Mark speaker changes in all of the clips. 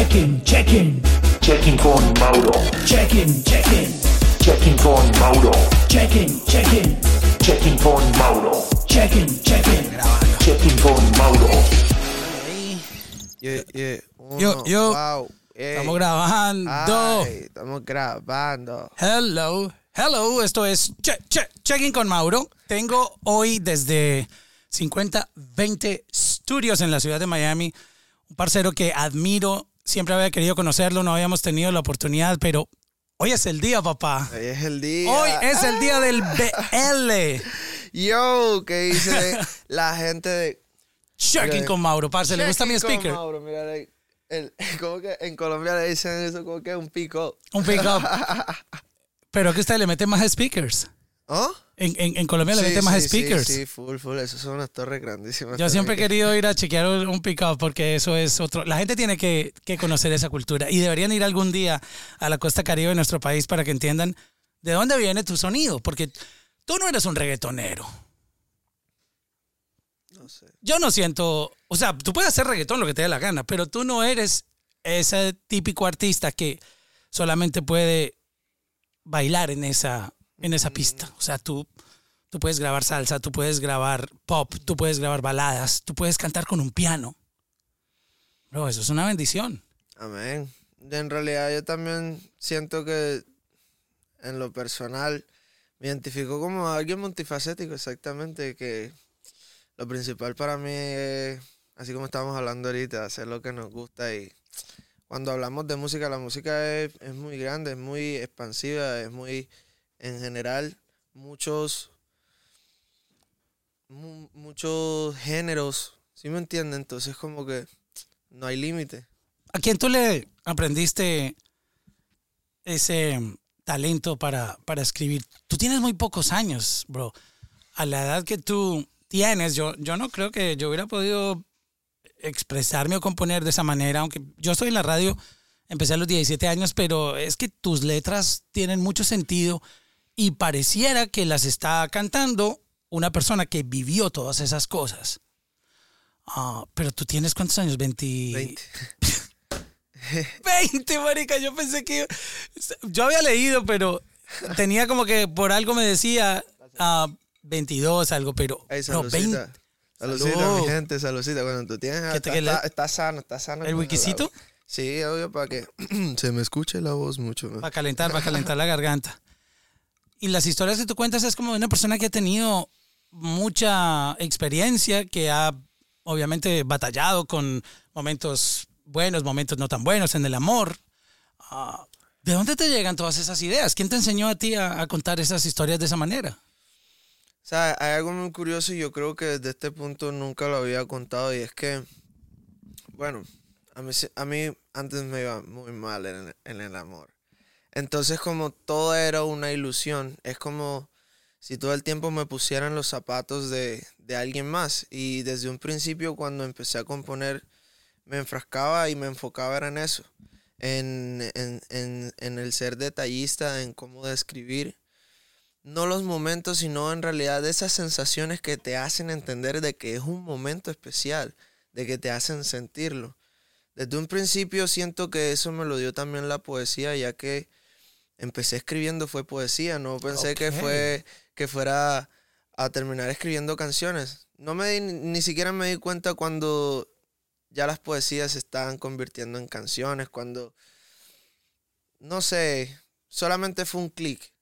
Speaker 1: Check-in, check-in,
Speaker 2: Checking con Mauro.
Speaker 1: check-in, check-in,
Speaker 2: Checking con Mauro.
Speaker 1: check-in, check-in,
Speaker 2: Checking con Mauro.
Speaker 1: check-in, check-in.
Speaker 2: Checking con Mauro.
Speaker 3: Yeah, yeah. Uno,
Speaker 4: Yo, yo.
Speaker 3: Wow. Ey.
Speaker 4: Estamos grabando.
Speaker 3: Ay, estamos grabando.
Speaker 4: Hello, hello. Esto es che, che, Checking con Mauro. Tengo hoy desde 5020 Studios en la ciudad de Miami un parcero que admiro. Siempre había querido conocerlo, no habíamos tenido la oportunidad, pero hoy es el día, papá.
Speaker 3: Hoy es el día.
Speaker 4: Hoy es el día del BL.
Speaker 3: Yo, ¿qué dice la gente de.
Speaker 4: Checking con Mauro, parce. ¿Le gusta mi
Speaker 3: Checking con
Speaker 4: speaker?
Speaker 3: Mauro, mira, like, el, como que en Colombia le dicen eso como que un pico.
Speaker 4: Un pick up. Pero que usted le mete más speakers.
Speaker 3: ¿Oh?
Speaker 4: En, en, en Colombia le
Speaker 3: Sí,
Speaker 4: mete más
Speaker 3: sí,
Speaker 4: speakers.
Speaker 3: Sí, sí, full, full. Esas son unas torres grandísimas.
Speaker 4: Yo siempre he querido ir a chequear un un pick-up porque eso es otro. La gente tiene que, que conocer esa cultura y deberían ir algún día a la costa caribe de nuestro país para que entiendan de dónde viene tu sonido. Porque tú no eres un reggaetonero.
Speaker 3: No sé.
Speaker 4: Yo no siento. O sea, tú puedes hacer reggaetón lo que te dé la gana, pero tú no eres ese típico artista que solamente puede bailar en esa, en esa pista. O sea, tú, tú puedes grabar salsa, tú puedes grabar pop, tú puedes grabar baladas, tú puedes cantar con un piano. Bro, eso es una bendición.
Speaker 3: Amén. En realidad yo también siento que en lo personal me identifico como alguien multifacético, exactamente, que lo principal para mí es, así como estamos hablando ahorita, hacer lo que nos gusta y cuando hablamos de música, la música es, es muy grande, es muy expansiva, es muy, en general, muchos, mu- muchos géneros, ¿sí me entienden? Entonces como que no hay límite.
Speaker 4: ¿A quién tú le aprendiste ese talento para, para escribir? Tú tienes muy pocos años, bro. A la edad que tú tienes, yo, yo no creo que yo hubiera podido expresarme o componer de esa manera, aunque yo estoy en la radio, empecé a los 17 años, pero es que tus letras tienen mucho sentido y pareciera que las está cantando una persona que vivió todas esas cosas. Ah, pero tú tienes cuántos años? 20...
Speaker 3: 20.
Speaker 4: 20, marica. Yo pensé que. Yo había leído, pero tenía como que por algo me decía ah, 22, algo, pero.
Speaker 3: Ey,
Speaker 4: bro,
Speaker 3: saludcita.
Speaker 4: 20.
Speaker 3: Saludcita,
Speaker 4: Salud.
Speaker 3: mi gente, saludcita. Cuando tú tienes.
Speaker 4: ¿Qué
Speaker 3: Está, está- está sano, está sano.
Speaker 4: ¿El wikisito?
Speaker 3: Sí, obvio, para que se me escuche la voz mucho. ¿no?
Speaker 4: Para calentar, para calentar la garganta. Y las historias que tú cuentas es como de una persona que ha tenido mucha experiencia, que ha obviamente batallado con momentos buenos, momentos no tan buenos en el amor. Ah, ¿De dónde te llegan todas esas ideas? ¿Quién te enseñó a ti a, contar esas historias de esa manera?
Speaker 3: O sea, hay algo muy curioso y yo creo que desde este punto nunca lo había contado y es que, bueno, a mí, a mí antes me iba muy mal en el amor. Entonces como todo era una ilusión, es como si todo el tiempo me pusieran los zapatos de, de alguien más y desde un principio cuando empecé a componer me enfrascaba y me enfocaba en eso, en, en, en, en el ser detallista, en cómo describir no los momentos, sino en realidad esas sensaciones que te hacen entender de que es un momento especial, de que te hacen sentirlo. Desde un principio siento que eso me lo dio también la poesía, ya que empecé escribiendo fue poesía, no pensé que fue que fuera a terminar escribiendo canciones. No me di- ni siquiera me di cuenta cuando ya las poesías se estaban convirtiendo en canciones, cuando no sé, solamente fue un clic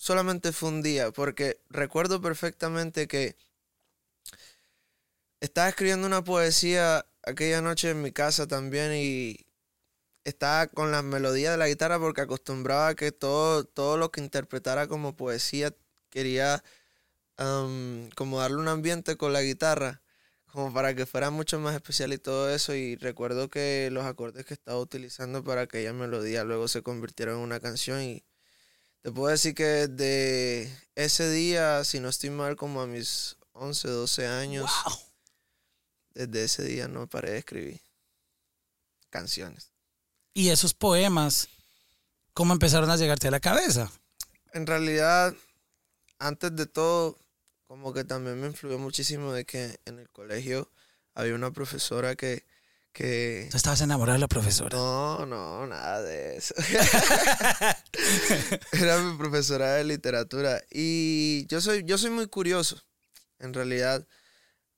Speaker 3: solamente fue un día, porque recuerdo perfectamente que estaba escribiendo una poesía aquella noche en mi casa también y estaba con las melodías de la guitarra porque acostumbraba que todo, todo lo que interpretara como poesía quería como darle un ambiente con la guitarra, como para que fuera mucho más especial y todo eso. Y recuerdo que los acordes que estaba utilizando para aquella melodía luego se convirtieron en una canción y te puedo decir que desde ese día, si no estoy mal, como a mis 11, 12 años,
Speaker 4: ¡Wow!
Speaker 3: desde ese día no paré de escribir canciones.
Speaker 4: Y esos poemas, ¿cómo empezaron a llegarte a la cabeza?
Speaker 3: En realidad, antes de todo, como que también me influyó muchísimo de que en el colegio había una profesora que, que
Speaker 4: Tú estabas enamorado de la profesora.
Speaker 3: no, no, nada de eso. Era mi profesora de literatura. Y yo soy, yo soy muy curioso, en realidad.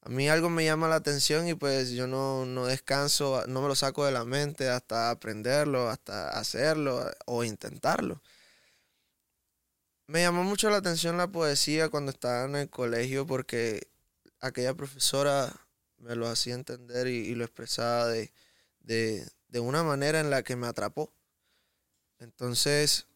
Speaker 3: A mí algo me llama la atención y pues yo no, no descanso, no me lo saco de la mente hasta aprenderlo, hasta hacerlo o intentarlo. Me llamó mucho la atención la poesía cuando estaba en el colegio porque aquella profesora me lo hacía entender y, y lo expresaba de, de, de una manera en la que me atrapó. Entonces,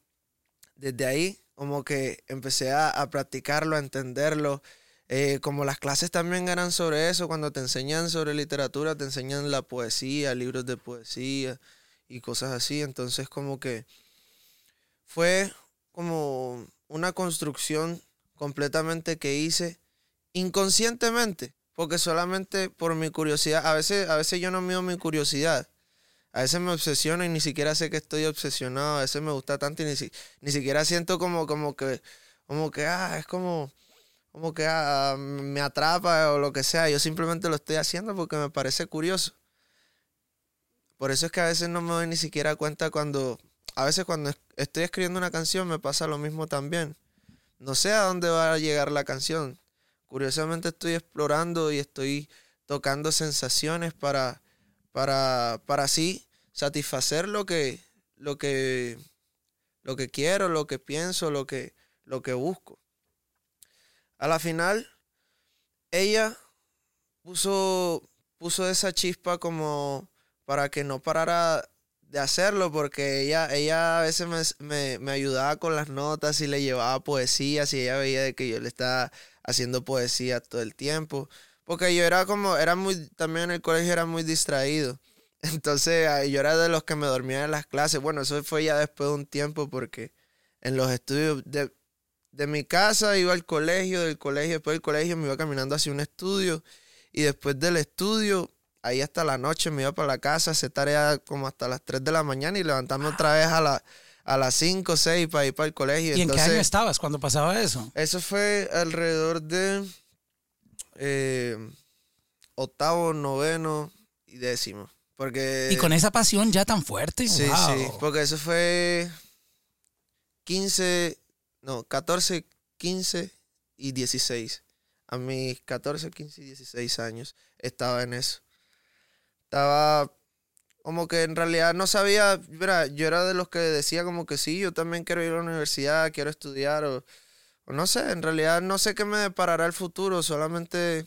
Speaker 3: desde ahí, como que empecé a, a practicarlo, a entenderlo. Eh, como las clases también eran sobre eso, cuando te enseñan sobre literatura, te enseñan la poesía, libros de poesía y cosas así. Entonces, como que fue como una construcción completamente que hice inconscientemente, porque solamente por mi curiosidad, a veces, a veces yo no mido mi curiosidad. A veces me obsesiono y ni siquiera sé que estoy obsesionado. A veces me gusta tanto y ni, si- ni siquiera siento como, como que, como que, ah, es como, como que ah, me atrapa o lo que sea. Yo simplemente lo estoy haciendo porque me parece curioso. Por eso es que a veces no me doy ni siquiera cuenta cuando, a veces cuando es- estoy escribiendo una canción me pasa lo mismo también. No sé a dónde va a llegar la canción. Curiosamente estoy explorando y estoy tocando sensaciones para, para, para así satisfacer lo que, lo que, lo que quiero, lo que pienso, lo que, lo que busco. A la final, ella puso, puso esa chispa como para que no parara de hacerlo, porque ella, ella a veces me, me, ayudaba con las notas y le llevaba poesías y ella veía de que yo le estaba haciendo poesía todo el tiempo. Porque yo era como, era muy, también en el colegio era muy distraído. Entonces ah, yo era de los que me dormía en las clases. Bueno, eso fue ya después de un tiempo porque en los estudios de, de mi casa iba al colegio, del colegio, después del colegio me iba caminando hacia un estudio y después del estudio, ahí hasta la noche me iba para la casa, hacer tarea como hasta las 3 de la mañana y levantarme otra vez a, la, a las 5 o 6 para ir para el colegio.
Speaker 4: ¿Y en qué año estabas cuando pasaba eso?
Speaker 3: eso fue alrededor de eh, octavo, noveno y décimo. Porque.
Speaker 4: Y con esa pasión ya tan fuerte.
Speaker 3: Sí,
Speaker 4: wow.
Speaker 3: sí. Porque eso fue 15, no, 14, 15 y 16. A mis 14, 15 y 16 años estaba en eso. Estaba como que en realidad no sabía, mira, yo era de los que decía como que sí, yo también quiero ir a la universidad, quiero estudiar o, o no sé, en realidad no sé qué me deparará el futuro, solamente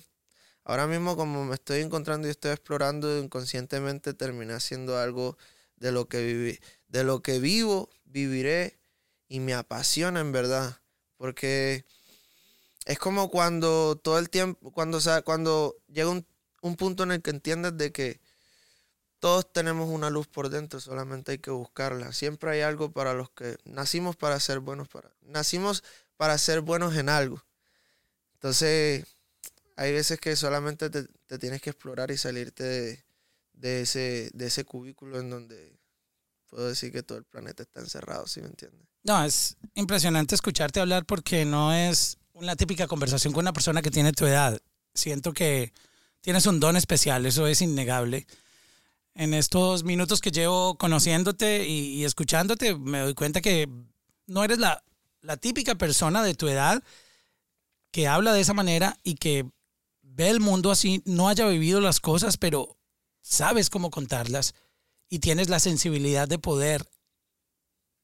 Speaker 3: ahora mismo como me estoy encontrando y estoy explorando inconscientemente terminé haciendo algo de lo que viví, de lo que vivo, viviré y me apasiona en verdad, porque es como cuando todo el tiempo, cuando, o sea, cuando llega un, un punto en el que entiendes de que todos tenemos una luz por dentro, solamente hay que buscarla. Siempre hay algo para los que nacimos para ser buenos, para, nacimos para ser buenos en algo. Entonces, hay veces que solamente te, te tienes que explorar y salirte de, de ese, de ese cubículo en donde puedo decir que todo el planeta está encerrado, ¿sí me entiendes?
Speaker 4: No, es impresionante escucharte hablar porque no es una típica conversación con una persona que tiene tu edad. Siento que tienes un don especial, eso es innegable. En estos minutos que llevo conociéndote y, y escuchándote, me doy cuenta que no eres la, la típica persona de tu edad que habla de esa manera y que ve el mundo así, no haya vivido las cosas, pero sabes cómo contarlas y tienes la sensibilidad de poder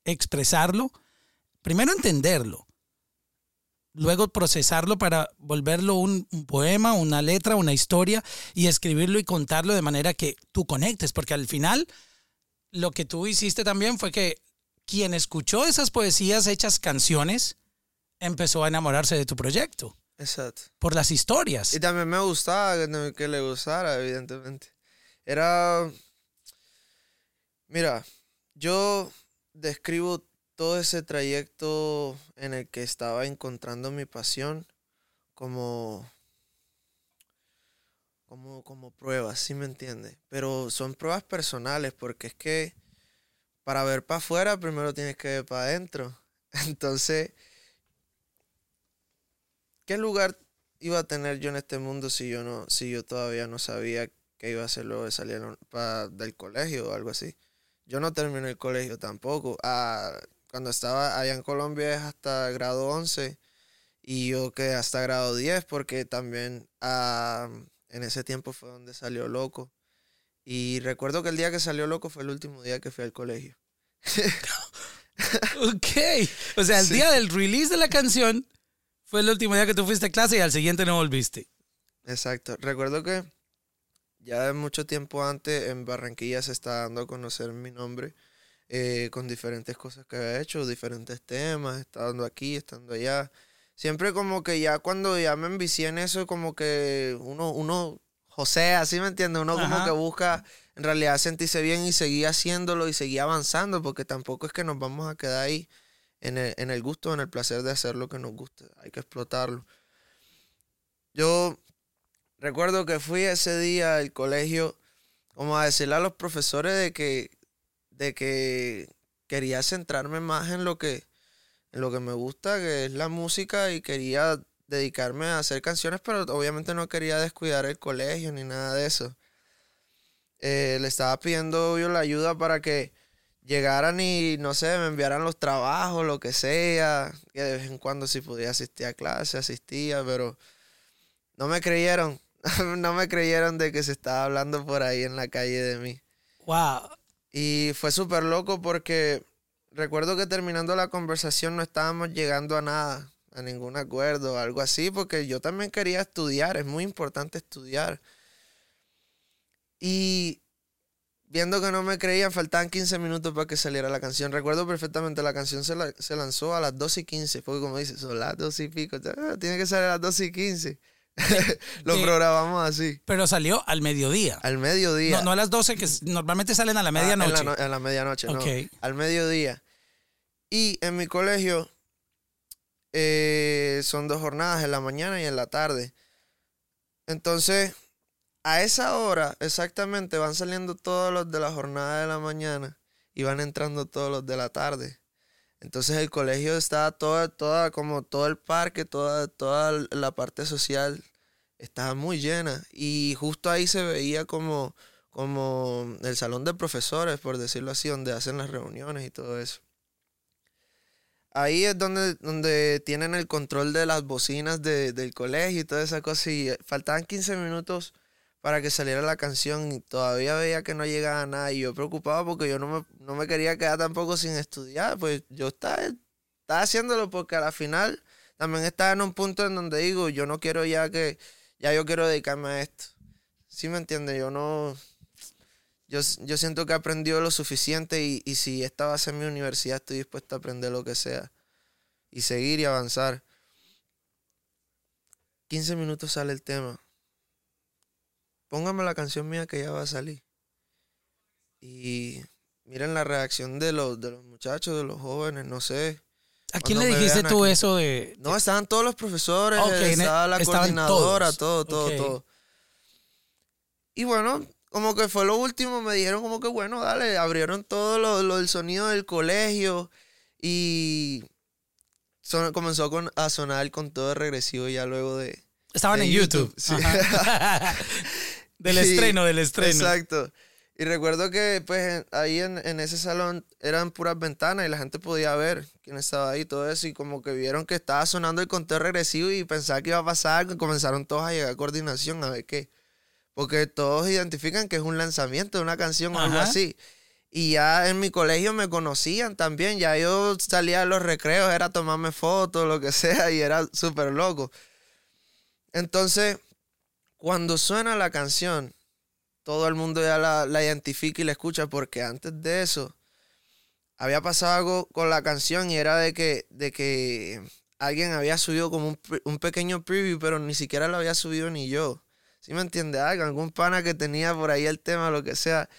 Speaker 4: expresarlo, primero entenderlo, luego procesarlo para volverlo un, un, poema, una letra, una historia y escribirlo y contarlo de manera que tú conectes, porque al final lo que tú hiciste también fue que quien escuchó esas poesías hechas canciones empezó a enamorarse de tu proyecto.
Speaker 3: Exacto.
Speaker 4: Por las historias.
Speaker 3: Y también me gustaba que, que le gustara, evidentemente. Era... Mira, yo describo todo ese trayecto en el que estaba encontrando mi pasión como como como pruebas, ¿sí me entiendes? Pero son pruebas personales porque es que para ver para afuera primero tienes que ver para adentro. Entonces, ¿qué lugar iba a tener yo en este mundo si yo no si yo todavía no sabía que iba a hacer luego de salir pa- del colegio o algo así. Yo no terminé el colegio tampoco. Ah, cuando estaba allá en Colombia es hasta grado 11 y yo quedé hasta grado 10 porque también ah, en ese tiempo fue donde salió Loco. Y recuerdo que el día que salió Loco fue el último día que fui al colegio.
Speaker 4: Ok. O sea, el
Speaker 3: Sí.
Speaker 4: día del release de la canción fue el último día que tú fuiste a clase y al siguiente no volviste.
Speaker 3: Exacto. Recuerdo que ya de mucho tiempo antes en Barranquilla se está dando a conocer mi nombre eh, con diferentes cosas que había hecho, diferentes temas, estando aquí, estando allá. Siempre como que ya cuando ya me envicié en eso, como que uno, uno, José, así me entiende, uno como que busca en realidad sentirse bien y seguir haciéndolo y seguir avanzando, porque tampoco es que nos vamos a quedar ahí en el, en el gusto, en el placer de hacer lo que nos gusta, hay que explotarlo. Yo recuerdo que fui ese día al colegio como a decirle a los profesores de que, de que quería centrarme más en lo que, en lo que me gusta, que es la música, y quería dedicarme a hacer canciones, pero obviamente no quería descuidar el colegio ni nada de eso. Eh, le estaba pidiendo yo la ayuda para que llegaran y, no sé, me enviaran los trabajos, lo que sea, que de vez en cuando si podía asistir a clase, asistía, pero no me creyeron, no me creyeron de que se estaba hablando por ahí en la calle de mí.
Speaker 4: Wow.
Speaker 3: Y fue súper loco porque recuerdo que terminando la conversación no estábamos llegando a nada, a ningún acuerdo, algo así, porque yo también quería estudiar, es muy importante estudiar. Y viendo que no me creían, faltaban 15 minutos para que saliera la canción. Recuerdo perfectamente, la canción se, la- se lanzó a las 12 y 15, porque como dices, son las 12 y pico, ah, tiene que salir a las 12 y 15. Lo
Speaker 4: de-
Speaker 3: programamos así,
Speaker 4: Pero salió al mediodía.
Speaker 3: al mediodía.
Speaker 4: No, no a las 12 que normalmente salen a la
Speaker 3: Ah,
Speaker 4: medianoche.
Speaker 3: No- en la medianoche, no. Al mediodía. Y en mi colegio eh, son dos jornadas, en la mañana y en la tarde. Entonces, a esa hora exactamente van saliendo todos los de la jornada de la mañana y van entrando todos los de la tarde. Entonces el colegio está toda, toda, como todo el parque, toda, toda la parte social estaba muy llena. Y justo ahí se veía como, como el salón de profesores, por decirlo así, donde hacen las reuniones y todo eso. Ahí es donde, donde tienen el control de las bocinas de- del colegio y toda esa cosa. Y eh, faltaban 15 minutos para que saliera la canción y todavía veía que no llegaba nada. Y yo preocupado porque yo no me, no me quería quedar tampoco sin estudiar. Pues yo estaba, estaba haciéndolo porque a la final también estaba en un punto en donde digo, yo no quiero ya que, ya yo quiero dedicarme a esto. ¿Sí me entiende? Yo no, yo, yo siento que he aprendido lo suficiente y, y si esta va a ser mi universidad estoy dispuesto a aprender lo que sea y seguir y avanzar. 15 minutos sale el tema. Póngame la canción mía que ya va a salir. Y miren la reacción de los, de los muchachos, de los jóvenes, no sé.
Speaker 4: ¿A quién le dijiste tú
Speaker 3: aquí.
Speaker 4: eso de.?
Speaker 3: No, estaban todos los profesores,
Speaker 4: ne-
Speaker 3: estaba la coordinadora,
Speaker 4: todos.
Speaker 3: todo, todo, todo. Y bueno, como que fue lo último, me dijeron como que bueno, dale, abrieron todo lo, lo del sonido del colegio y son- comenzó con, a sonar con todo regresivo ya luego de...
Speaker 4: Estaban
Speaker 3: de
Speaker 4: en YouTube.
Speaker 3: YouTube, sí.
Speaker 4: Del
Speaker 3: Sí,
Speaker 4: estreno, del estreno.
Speaker 3: Exacto. Y recuerdo que pues ahí en, en ese salón eran puras ventanas y la gente podía ver quién estaba ahí, todo eso, y como que vieron que estaba sonando el conteo regresivo y pensaba que iba a pasar algo, y comenzaron todos a llegar a coordinación a ver qué. Porque todos identifican que es un lanzamiento de una canción o algo así. Y ya en mi colegio me conocían también, ya yo salía de los recreos, era tomarme fotos, lo que sea, y era súper loco. Entonces, cuando suena la canción, todo el mundo ya la, la identifica y la escucha porque antes de eso había pasado algo con la canción y era de que, de que alguien había subido como un, un pequeño preview, pero ni siquiera lo había subido ni yo. ¿Sí me entiende? Algo, algún pana que tenía por ahí el tema, lo que sea.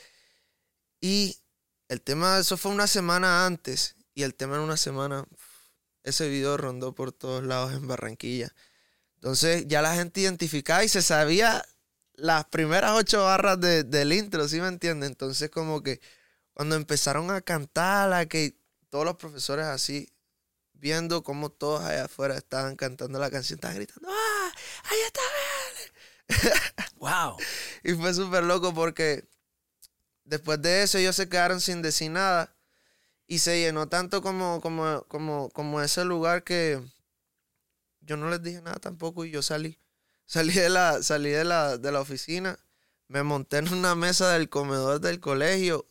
Speaker 3: Y el tema, eso fue una semana antes. Y el tema en una semana, ese video rondó por todos lados en Barranquilla. Entonces ya la gente identificaba y se sabía las primeras ocho barras de- del intro, ¿sí me entiendes? Entonces como que cuando empezaron a cantar, a que todos los profesores así, viendo cómo todos allá afuera estaban cantando la canción, estaban gritando, ¡ah! ¡Ahí está! Vélez".
Speaker 4: Wow.
Speaker 3: Y fue súper loco porque después de eso ellos se quedaron sin decir nada. Y se llenó tanto como, como, como, como ese lugar que yo no les dije nada tampoco y yo salí. Salí de la, salí de la, de la oficina, me monté en una mesa del comedor del colegio,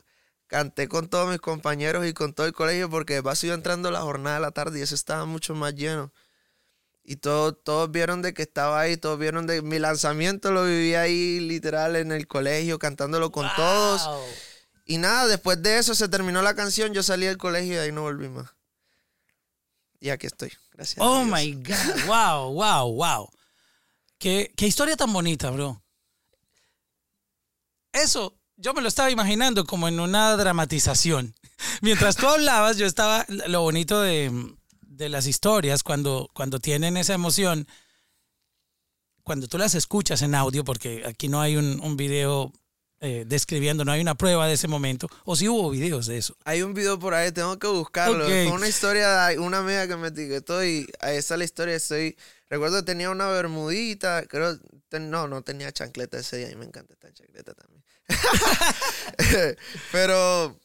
Speaker 3: canté con todos mis compañeros y con todo el colegio porque de paso iba entrando la jornada de la tarde y eso estaba mucho más lleno. Y todos, todos vieron de que estaba ahí, todos vieron de mi lanzamiento, lo viví ahí literal en el colegio, cantándolo con todos. Y nada, después de eso se terminó la canción, yo salí del colegio y de ahí no volví más. Y aquí estoy, gracias. a
Speaker 4: Oh
Speaker 3: Dios.
Speaker 4: my God. Wow, wow, wow. Qué, qué historia tan bonita, bro. Eso, yo me lo estaba imaginando como en una dramatización. Mientras tú hablabas, yo estaba. Lo bonito de, de las historias, cuando, cuando tienen esa emoción, cuando tú las escuchas en audio, porque aquí no hay un, un video eh, describiendo, no hay una prueba de ese momento, o si hubo videos de eso.
Speaker 3: Hay un video por ahí, tengo que buscarlo.
Speaker 4: Ok.
Speaker 3: Fue una historia de una amiga que me etiquetó y ahí está la historia. Estoy, recuerdo que tenía una bermudita, creo, ten- no, no tenía chancleta ese día y me encanta esta chancleta también. Pero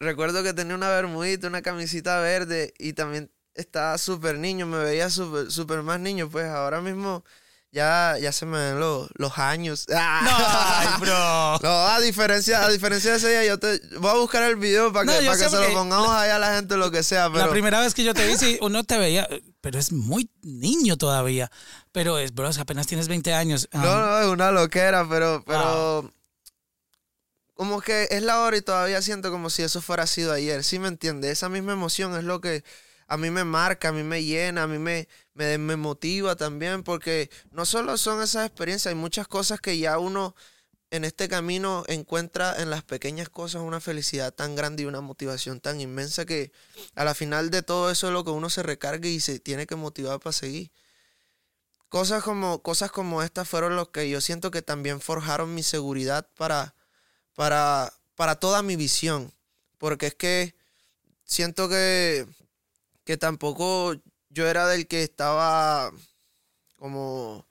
Speaker 3: recuerdo que tenía una bermudita, una camisita verde y también estaba súper niño, me veía súper súper más niño. Pues ahora mismo ya, ya se me ven los, los años.
Speaker 4: Ay, bro.
Speaker 3: No, a diferencia, a diferencia de ese día, yo te voy a buscar el video para
Speaker 4: No,
Speaker 3: que, para que se lo pongamos ahí a la gente lo que sea. Pero
Speaker 4: La primera vez que yo te vi, sí, uno te veía, pero es muy niño todavía. Pero es, bro, apenas tienes 20 años.
Speaker 3: no,
Speaker 4: Um,
Speaker 3: no, es una loquera, pero, pero como que es la hora y todavía siento como si eso fuera sido ayer. ¿Sí me entiendes? Esa misma emoción es lo que a mí me marca, a mí me llena, a mí me, me, me motiva también, porque no solo son esas experiencias, hay muchas cosas que ya uno en este camino encuentra en las pequeñas cosas una felicidad tan grande y una motivación tan inmensa que a la final de todo eso es lo que uno se recarga y se tiene que motivar para seguir. Cosas como, cosas como estas fueron los que yo siento que también forjaron mi seguridad para, para, para toda mi visión. Porque es que siento que, que tampoco yo era del que estaba como,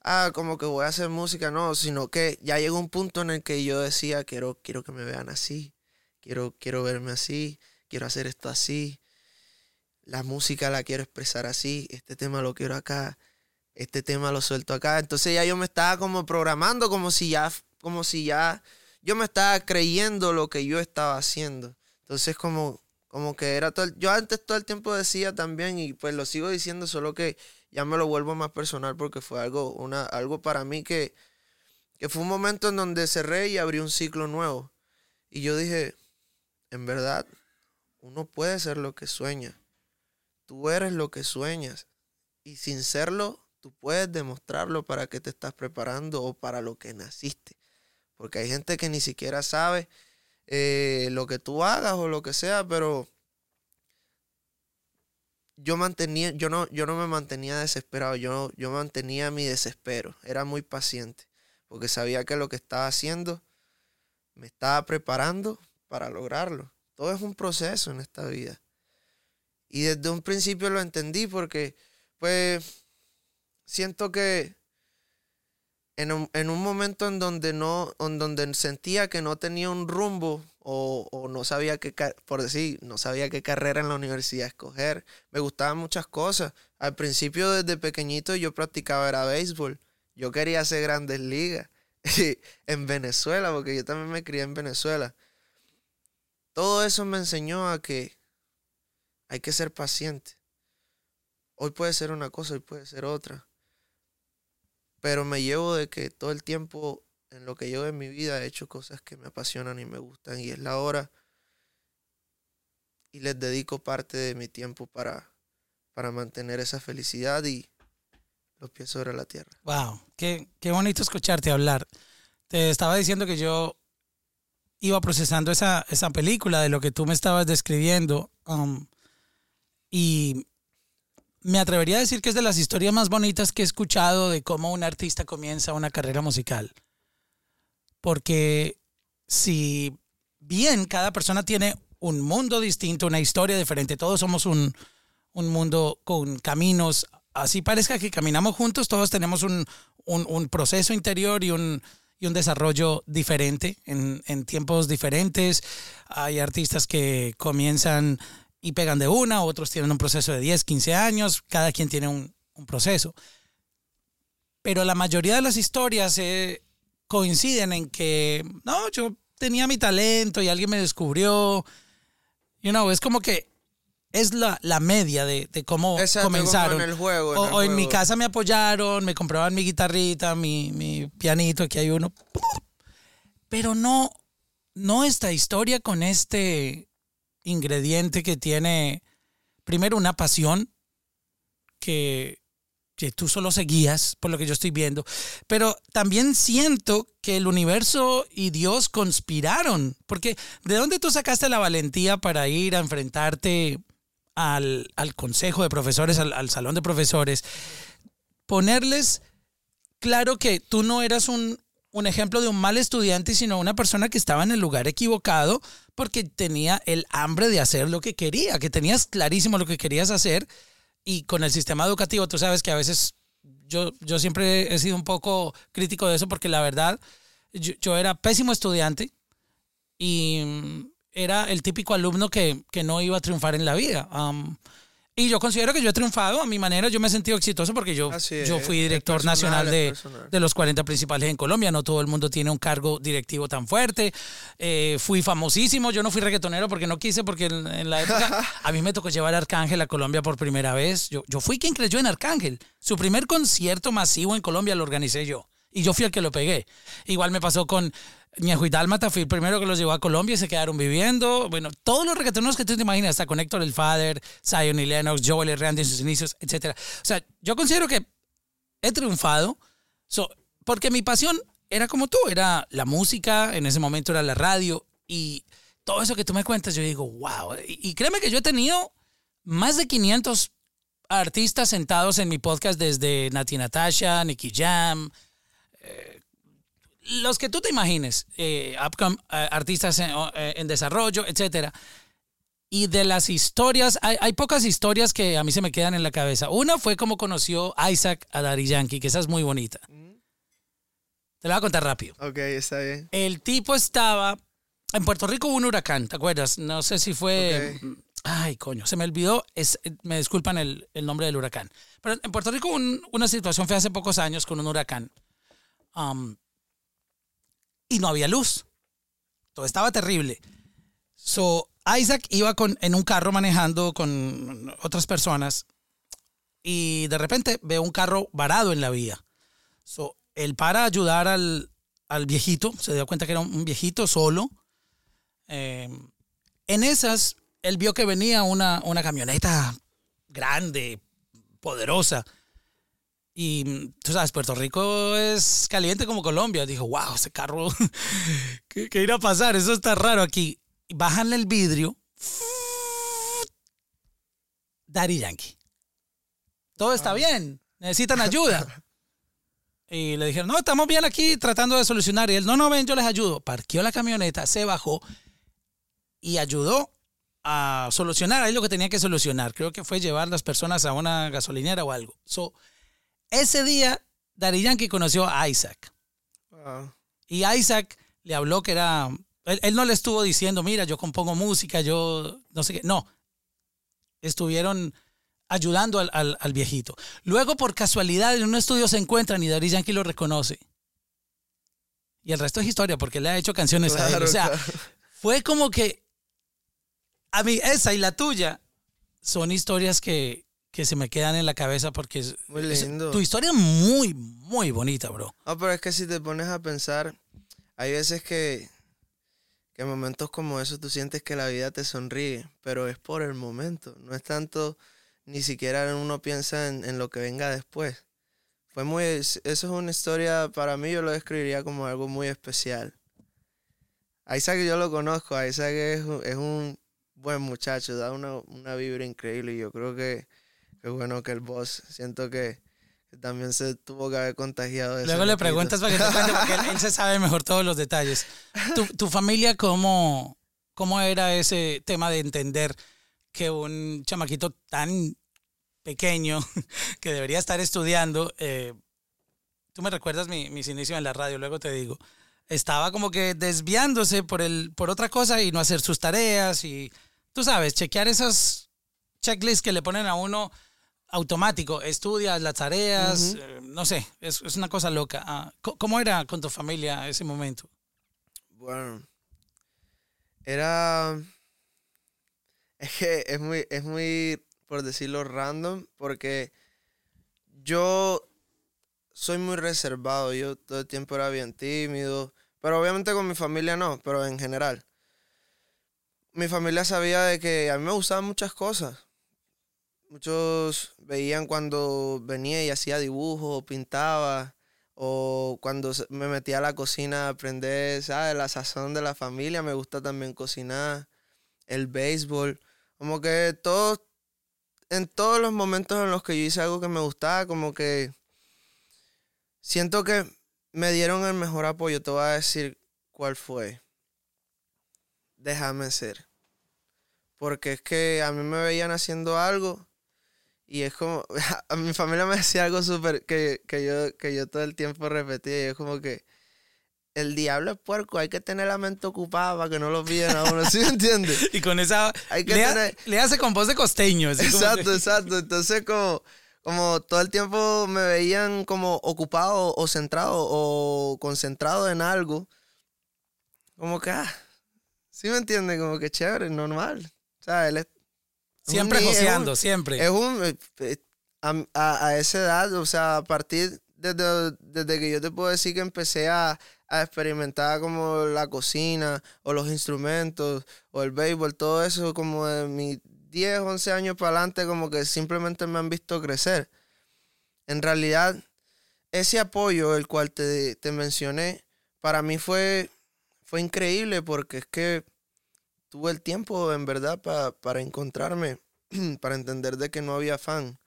Speaker 3: ah, como que voy a hacer música, no, sino que ya llegó un punto en el que yo decía, quiero, quiero que me vean así, quiero, quiero verme así, quiero hacer esto así, la música la quiero expresar así, este tema lo quiero acá, este tema lo suelto acá. Entonces ya yo me estaba como programando como si ya, como si ya, yo me estaba creyendo lo que yo estaba haciendo. Entonces como, como que era todo, el- yo antes todo el tiempo decía también y pues lo sigo diciendo, solo que ya me lo vuelvo más personal porque fue algo, una, algo para mí que, que fue un momento en donde cerré y abrí un ciclo nuevo. Y yo dije, en verdad, uno puede ser lo que sueña. Tú eres lo que sueñas. Y sin serlo, tú puedes demostrarlo para que te estás preparando o para lo que naciste. Porque hay gente que ni siquiera sabe eh, lo que tú hagas o lo que sea, pero yo mantenía, yo no, yo no me mantenía desesperado, yo, yo mantenía mi desespero, era muy paciente, porque sabía que lo que estaba haciendo me estaba preparando para lograrlo. Todo es un proceso en esta vida. Y desde un principio lo entendí porque, pues, siento que en un, en un momento en donde no, en donde sentía que no tenía un rumbo o, o no sabía qué, por decir, no sabía qué carrera en la universidad escoger, me gustaban muchas cosas. Al principio, desde pequeñito, yo practicaba era béisbol. Yo quería hacer grandes ligas en Venezuela, porque yo también me crié en Venezuela. Todo eso me enseñó a que hay que ser paciente. Hoy puede ser una cosa, hoy puede ser otra. Pero me llevo de que todo el tiempo en lo que yo en mi vida he hecho cosas que me apasionan y me gustan y es la hora y les dedico parte de mi tiempo para, para mantener esa felicidad y los pies sobre la tierra.
Speaker 4: Wow, qué, qué bonito escucharte hablar. Te estaba diciendo que yo iba procesando esa, esa película de lo que tú me estabas describiendo um, y me atrevería a decir que es de las historias más bonitas que he escuchado de cómo un artista comienza una carrera musical. Porque si bien cada persona tiene un mundo distinto, una historia diferente, todos somos un, un mundo con caminos así parezca que caminamos juntos, todos tenemos un, un- un proceso interior y un, y un desarrollo diferente en, en tiempos diferentes. Hay artistas que comienzan y pegan de una, otros tienen un proceso de 10, 15 años, cada quien tiene un, un proceso. Pero la mayoría de las historias eh, coinciden en que, no, yo tenía mi talento y alguien me descubrió. You know, es como que es la, la media de, de cómo
Speaker 3: Exacto,
Speaker 4: comenzaron.
Speaker 3: en el juego, en
Speaker 4: o,
Speaker 3: el
Speaker 4: o en mi casa me apoyaron, me compraban mi guitarrita, mi, mi pianito, aquí hay uno. Pero no, no esta historia con este ingrediente que tiene, primero, una pasión que, que tú solo seguías, por lo que yo estoy viendo. Pero también siento que el universo y Dios conspiraron. Porque ¿de dónde tú sacaste la valentía para ir a enfrentarte al, al consejo de profesores, al, al salón de profesores? Ponerles claro que tú no eras un, un ejemplo de un mal estudiante, sino una persona que estaba en el lugar equivocado porque tenía el hambre de hacer lo que quería, que tenías clarísimo lo que querías hacer y con el sistema educativo, tú sabes que a veces yo, yo siempre he sido un poco crítico de eso porque la verdad, yo, era pésimo estudiante y era el típico alumno que, que no iba a triunfar en la vida. Y yo considero que yo he triunfado a mi manera, yo me he sentido exitoso porque yo,
Speaker 3: es,
Speaker 4: yo fui director
Speaker 3: personal,
Speaker 4: nacional de, de los 40 principales en Colombia, no todo el mundo tiene un cargo directivo tan fuerte. Eh, fui famosísimo, yo no fui reggaetonero porque no quise, porque en, en la época a mí me tocó llevar a Arcángel a Colombia por primera vez. Yo, yo fui quien creyó en Arcángel. Su primer concierto masivo en Colombia lo organicé yo. Y yo fui el que lo pegué. Igual me pasó con Ñejo y Dálmata, fui el primero que los llevó a Colombia y se quedaron viviendo. Bueno, todos los reggaetoneros que tú te imaginas, hasta con Héctor el Father, Zion y Lennox, Joel Randy en sus inicios, etc. O sea, yo considero que he triunfado. So, porque mi pasión era como tú, era la música, en ese momento era la radio y todo eso que tú me cuentas, yo digo, wow. Y, y créeme que yo he tenido más de 500 artistas sentados en mi podcast desde Nati Natasha, Nicky Jam, eh, los que tú te imagines, eh, upcom- eh, artistas en, eh, en desarrollo, etcétera. Y de las historias, hay, hay pocas historias que a mí se me quedan en la cabeza. Una fue como conoció Isaac a Daddy Yankee, que esa es muy bonita. Te la voy a contar rápido.
Speaker 3: Ok, está bien.
Speaker 4: El tipo estaba. En Puerto Rico hubo un huracán, ¿te acuerdas? No sé si fue.
Speaker 3: Ok.
Speaker 4: Ay, coño, se me olvidó. Es, me disculpan el, el nombre del huracán. Pero en Puerto Rico hubo un- una situación fue hace pocos años con un huracán. Um, y no había luz. Todo estaba terrible. So, Isaac iba con, en un carro manejando con otras personas y de repente ve un carro varado en la vía. So, él para ayudar al, al viejito, se dio cuenta que era un, viejito solo. Eh, en esas, él vio que venía una, una camioneta grande, poderosa. Y mm, tú sabes, Puerto Rico es caliente como Colombia. Dijo, wow, ese carro, ¿qué, qué irá a pasar? Eso está raro aquí. Bajan el vidrio. Daddy Yankee. Todo está bien. Necesitan ayuda. Y le dijeron, no, estamos bien aquí tratando de solucionar. Y él, no, no, ven, yo les ayudo. Parqueó la camioneta, se bajó y ayudó a solucionar ahí lo que tenía que solucionar. Creo que fue llevar las personas a una gasolinera o algo. So, ese día, Daddy Yankee conoció a Isaac.
Speaker 3: Wow.
Speaker 4: Y Isaac le habló que era. Él, él no le estuvo diciendo, mira, yo compongo música, yo no sé qué. No. Estuvieron ayudando al, al- al viejito. Luego, por casualidad, en un estudio se encuentran y Daddy Yankee lo reconoce. Y el resto es historia, porque le ha hecho canciones a él. O sea,
Speaker 3: claro.
Speaker 4: fue como que. A mí, esa y la tuya son historias que, que se me quedan en la cabeza porque es,
Speaker 3: Muy
Speaker 4: es-
Speaker 3: lindo.
Speaker 4: tu historia es muy, muy bonita, bro.
Speaker 3: No, pero es que si te pones a pensar, hay veces que, que en momentos como eso tú sientes que la vida te sonríe, pero es por el momento, no es tanto, ni siquiera uno piensa en, en lo que venga después. Fue muy, eso es una historia, para mí yo lo describiría como algo muy especial. A Isaac yo lo conozco, Isaac es, es un buen muchacho, da una, una vibra increíble y yo creo que, que bueno que el boss, siento que, también se tuvo que haber contagiado de
Speaker 4: Luego le preguntas para que te cuente, porque él, él se sabe mejor todos los detalles. ¿Tu, tu familia cómo, cómo era ese tema de entender que un chamaquito tan pequeño que debería estar estudiando, eh, tú me recuerdas mi- mis inicios en la radio, luego te digo, estaba como que desviándose por, el, por otra cosa y no hacer sus tareas y, tú sabes, chequear esos checklists que le ponen a uno automático, estudias las tareas, eh, no sé, es, es una cosa loca. Ah, ¿Cómo era con tu familia ese momento?
Speaker 3: Bueno, era. Es que es muy, es muy, por decirlo, random, porque yo soy muy reservado. Yo todo el tiempo era bien tímido, pero obviamente con mi familia no, pero en general. Mi familia sabía de que a mí me gustaban muchas cosas. Muchos veían cuando venía y hacía dibujos, pintaba, o cuando me metía a la cocina a aprender, ¿sabes? La sazón de la familia, me gusta también cocinar, el béisbol, como que todos, en todos los momentos en los que yo hice algo que me gustaba, como que siento que me dieron el mejor apoyo, te voy a decir cuál fue. Déjame ser. Porque es que a mí me veían haciendo algo y es como, a mi familia me decía algo súper que, que, yo, que yo todo el tiempo repetía y es como que el diablo es puerco, hay que tener la mente ocupada para que no lo pillen a uno, ¿sí me entiendes?
Speaker 4: Y con esa...
Speaker 3: Hay que
Speaker 4: le,
Speaker 3: tener-
Speaker 4: le hace con voz de costeño. así como
Speaker 3: Exacto,
Speaker 4: que-
Speaker 3: exacto. Entonces como, como todo el tiempo me veían como ocupado o centrado o concentrado en algo. Como que, ah, ¿sí me entienden? Como que chévere, normal. O sea, él es... un
Speaker 4: Siempre
Speaker 3: un-
Speaker 4: joseando, siempre.
Speaker 3: Es un. eh, eh, A, a- a esa edad, o sea, a partir desde, desde que yo te puedo decir que empecé a, a experimentar como la cocina o los instrumentos o el béisbol, todo eso, como de mis 10, 11 años para adelante, como que simplemente me han visto crecer. En realidad, ese apoyo, el cual te, te mencioné, para mí fue, fue increíble porque es que tuve el tiempo, en verdad, pa- para encontrarme, para entender de que no había fan.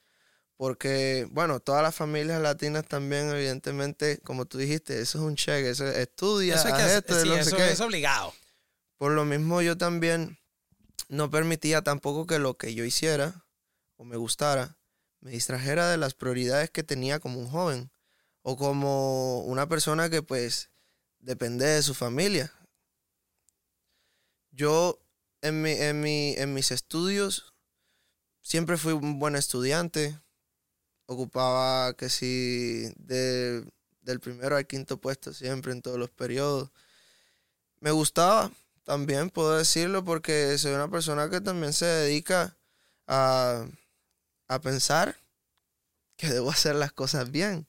Speaker 3: Porque, bueno, todas las familias latinas también, evidentemente, como tú dijiste, eso es un cheque, eso es estudia,
Speaker 4: Eso, que
Speaker 3: esto,
Speaker 4: sí,
Speaker 3: qué.
Speaker 4: es obligado.
Speaker 3: Por lo mismo yo también no permitía tampoco que lo que yo hiciera o me gustara me distrajera de las prioridades que tenía como un joven o como una persona que pues depende de su familia. Yo en, mi, en, mi, en mis estudios siempre fui un buen estudiante, ocupaba que si de, del primero al quinto puesto siempre en todos los periodos. Me gustaba, también puedo decirlo, porque soy una persona que también se dedica a, a pensar que debo hacer las cosas bien.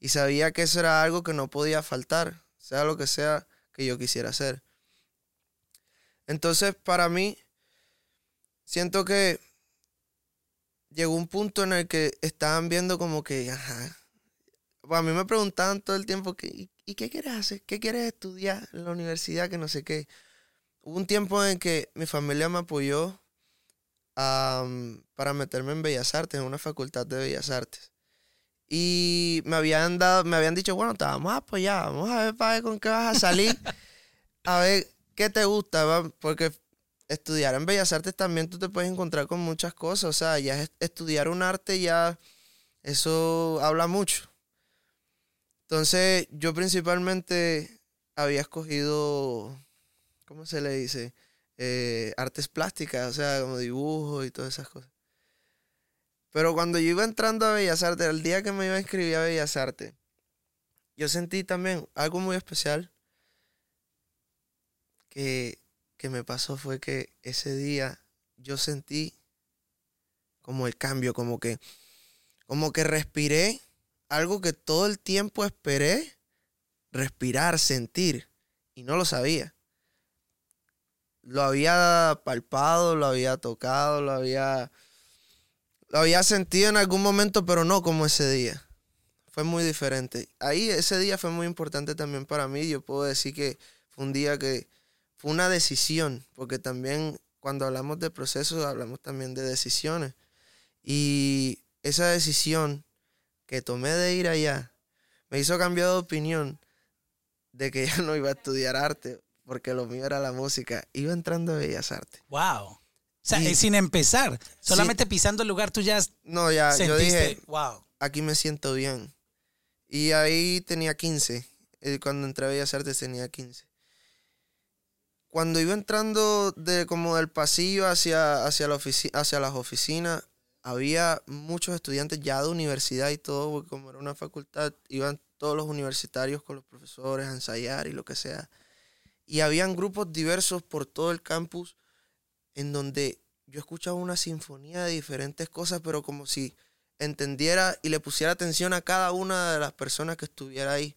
Speaker 3: Y sabía que eso era algo que no podía faltar, sea lo que sea que yo quisiera hacer. Entonces, para mí, siento que llegó un punto en el que estaban viendo como que, ajá, a mí me preguntaban todo el tiempo, que, ¿y, qué quieres hacer? ¿Qué quieres estudiar en la universidad? Que no sé qué. Hubo un tiempo en que mi familia me apoyó para meterme en Bellas Artes, en una facultad de Bellas Artes. Y me habían dado, me habían dicho, bueno, te vamos a apoyar, vamos a ver para ver con qué vas a salir, a ver qué te gusta, porque estudiar en Bellas Artes también tú te puedes encontrar con muchas cosas, o sea, ya es- estudiar un arte ya, eso habla mucho. Entonces, yo principalmente había escogido, ¿cómo se le dice? Eh, artes plásticas, o sea, como dibujo y todas esas cosas. Pero cuando yo iba entrando a Bellas Artes, el día que me iba a inscribir a Bellas Artes, yo sentí también algo muy especial que, que me pasó fue que ese día yo sentí como el cambio, como que, como que respiré algo que todo el tiempo esperé respirar, sentir, y no lo sabía. Lo había palpado, lo había tocado, lo había, lo había sentido en algún momento, pero no como ese día. Fue muy diferente. Ahí ese día fue muy importante también para mí. Yo puedo decir que fue un día que fue una decisión, porque también cuando hablamos de procesos hablamos también de decisiones. Y esa decisión que tomé de ir allá me hizo cambiar de opinión de que ya no iba a estudiar arte, porque lo mío era la música. Iba entrando a Bellas Artes.
Speaker 4: Wow. sea,
Speaker 3: Y-
Speaker 4: eh, sin empezar, solamente pisando el lugar, tú ya
Speaker 3: No, ya, yo
Speaker 4: sentiste,
Speaker 3: dije,
Speaker 4: wow.
Speaker 3: aquí me siento bien. Y ahí tenía 15. eh, Cuando entré a Bellas Artes tenía 15. Cuando iba entrando de como del pasillo hacia, hacia, la hacia las oficinas, había muchos estudiantes ya de universidad y todo, porque como era una facultad, iban todos los universitarios con los profesores a ensayar y lo que sea. Y habían grupos diversos por todo el campus en donde yo escuchaba una sinfonía de diferentes cosas, pero como si entendiera y le pusiera atención a cada una de las personas que estuviera ahí.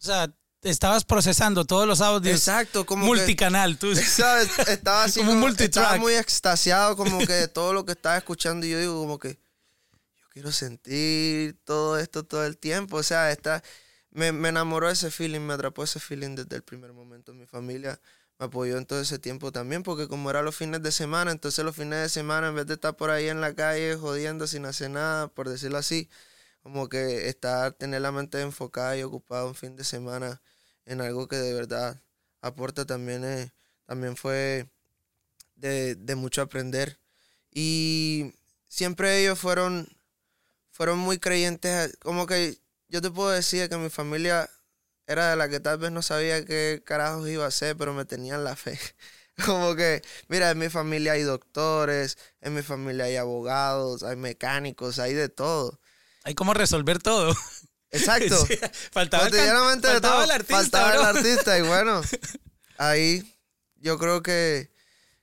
Speaker 4: O sea, estabas procesando todos los audios
Speaker 3: Exacto, como que-
Speaker 4: multicanal. Tú,
Speaker 3: ¿sabes? Estaba así
Speaker 4: Como
Speaker 3: como,
Speaker 4: un multitrack.
Speaker 3: estaba muy extasiado como que de todo lo que estaba escuchando y yo digo como que yo quiero sentir todo esto todo el tiempo, o sea, está me, me enamoró ese feeling, me atrapó ese feeling desde el primer momento. Mi familia me apoyó en todo ese tiempo también porque como era los fines de semana, entonces los fines de semana en vez de estar por ahí en la calle jodiendo sin hacer nada, por decirlo así, como que estar tener la mente enfocada y ocupada un fin de semana en algo que de verdad aporta también eh, también fue de, de mucho aprender. Y siempre ellos fueron fueron muy creyentes como que yo te puedo decir que mi familia era de la que tal vez no sabía qué carajos iba a hacer pero me tenían la fe. Como que mira en mi familia hay doctores en mi familia hay abogados hay mecánicos hay de todo
Speaker 4: Hay como resolver todo.
Speaker 3: exacto
Speaker 4: Sí, faltaba el,
Speaker 3: de
Speaker 4: faltaba
Speaker 3: todo.
Speaker 4: el artista,
Speaker 3: faltaba
Speaker 4: bro.
Speaker 3: el artista y bueno, ahí yo creo que,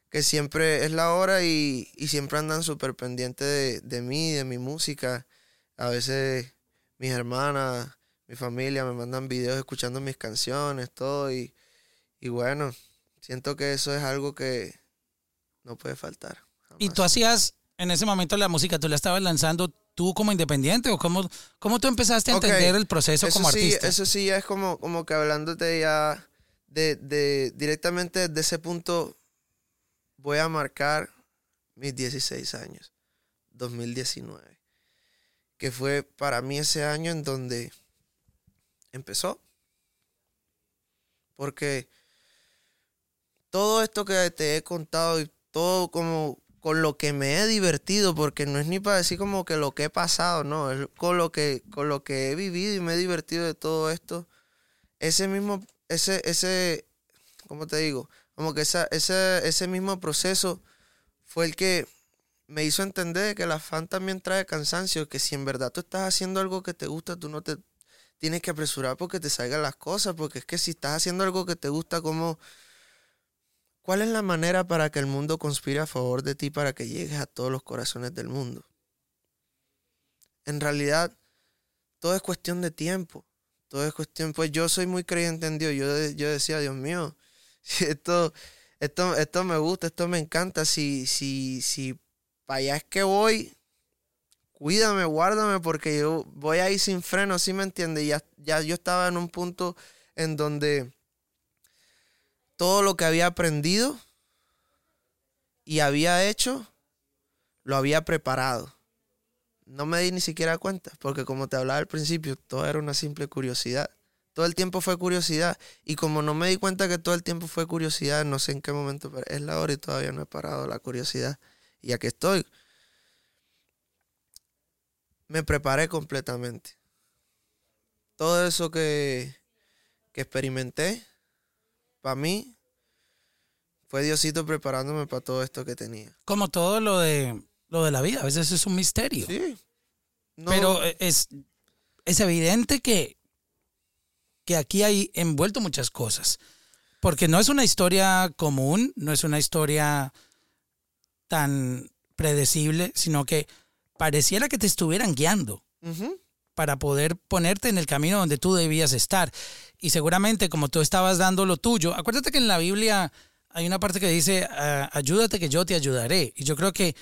Speaker 3: que siempre es la hora y, y siempre andan súper pendientes de, de mí, de mi música. A veces mis hermanas, mi familia me mandan videos escuchando mis canciones, todo y, y bueno, siento que eso es algo que no puede faltar.
Speaker 4: Y tú hacías en ese momento la música, tú la estabas lanzando tú como independiente o cómo, cómo tú empezaste a entender el proceso como
Speaker 3: sí,
Speaker 4: artista.
Speaker 3: Eso sí, ya es como, como que hablándote ya de, de directamente de ese punto, voy a marcar mis 16 años, 2019, que fue para mí ese año en donde empezó. Porque todo esto que te he contado y todo como con lo que me he divertido, porque no es ni para decir como que lo que he pasado, no, es con lo que, con lo que he vivido y me he divertido de todo esto. Ese mismo, ese, ese, ¿cómo te digo? Como que esa, ese, mismo proceso fue el que me hizo entender que el afán también trae cansancio, que si en verdad tú estás haciendo algo que te gusta, tú no te tienes que apresurar porque te salgan las cosas, porque es que si estás haciendo algo que te gusta, como ¿Cuál es la manera para que el mundo conspire a favor de ti para que llegues a todos los corazones del mundo? En realidad, todo es cuestión de tiempo. Todo es cuestión, pues yo soy muy creyente en Dios. Yo, yo decía, Dios mío, esto, esto, esto me gusta, esto me encanta. Si, si, si para allá es que voy, cuídame, guárdame, porque yo voy ahí sin freno, ¿sí me entiendes? Ya, ya yo estaba en un punto en donde todo lo que había aprendido y había hecho, lo había preparado. No me di ni siquiera cuenta, porque como te hablaba al principio, todo era una simple curiosidad. Todo el tiempo fue curiosidad. Y como no me di cuenta que todo el tiempo fue curiosidad, no sé en qué momento, pero es la hora y todavía no he parado la curiosidad. Y aquí estoy. Me preparé completamente. Todo eso que, que experimenté, para mí, fue Diosito preparándome para todo esto que tenía.
Speaker 4: Como todo lo de, lo de la vida, a veces es un misterio.
Speaker 3: Sí. No,
Speaker 4: Pero es, es evidente que, que aquí hay envuelto muchas cosas. Porque no es una historia común, no es una historia tan predecible, sino que pareciera que te estuvieran guiando. Para poder ponerte en el camino donde tú debías estar. Y seguramente como tú estabas dando lo tuyo, acuérdate que en la Biblia hay una parte que dice, "Ah, ayúdate que yo te ayudaré. Y yo creo que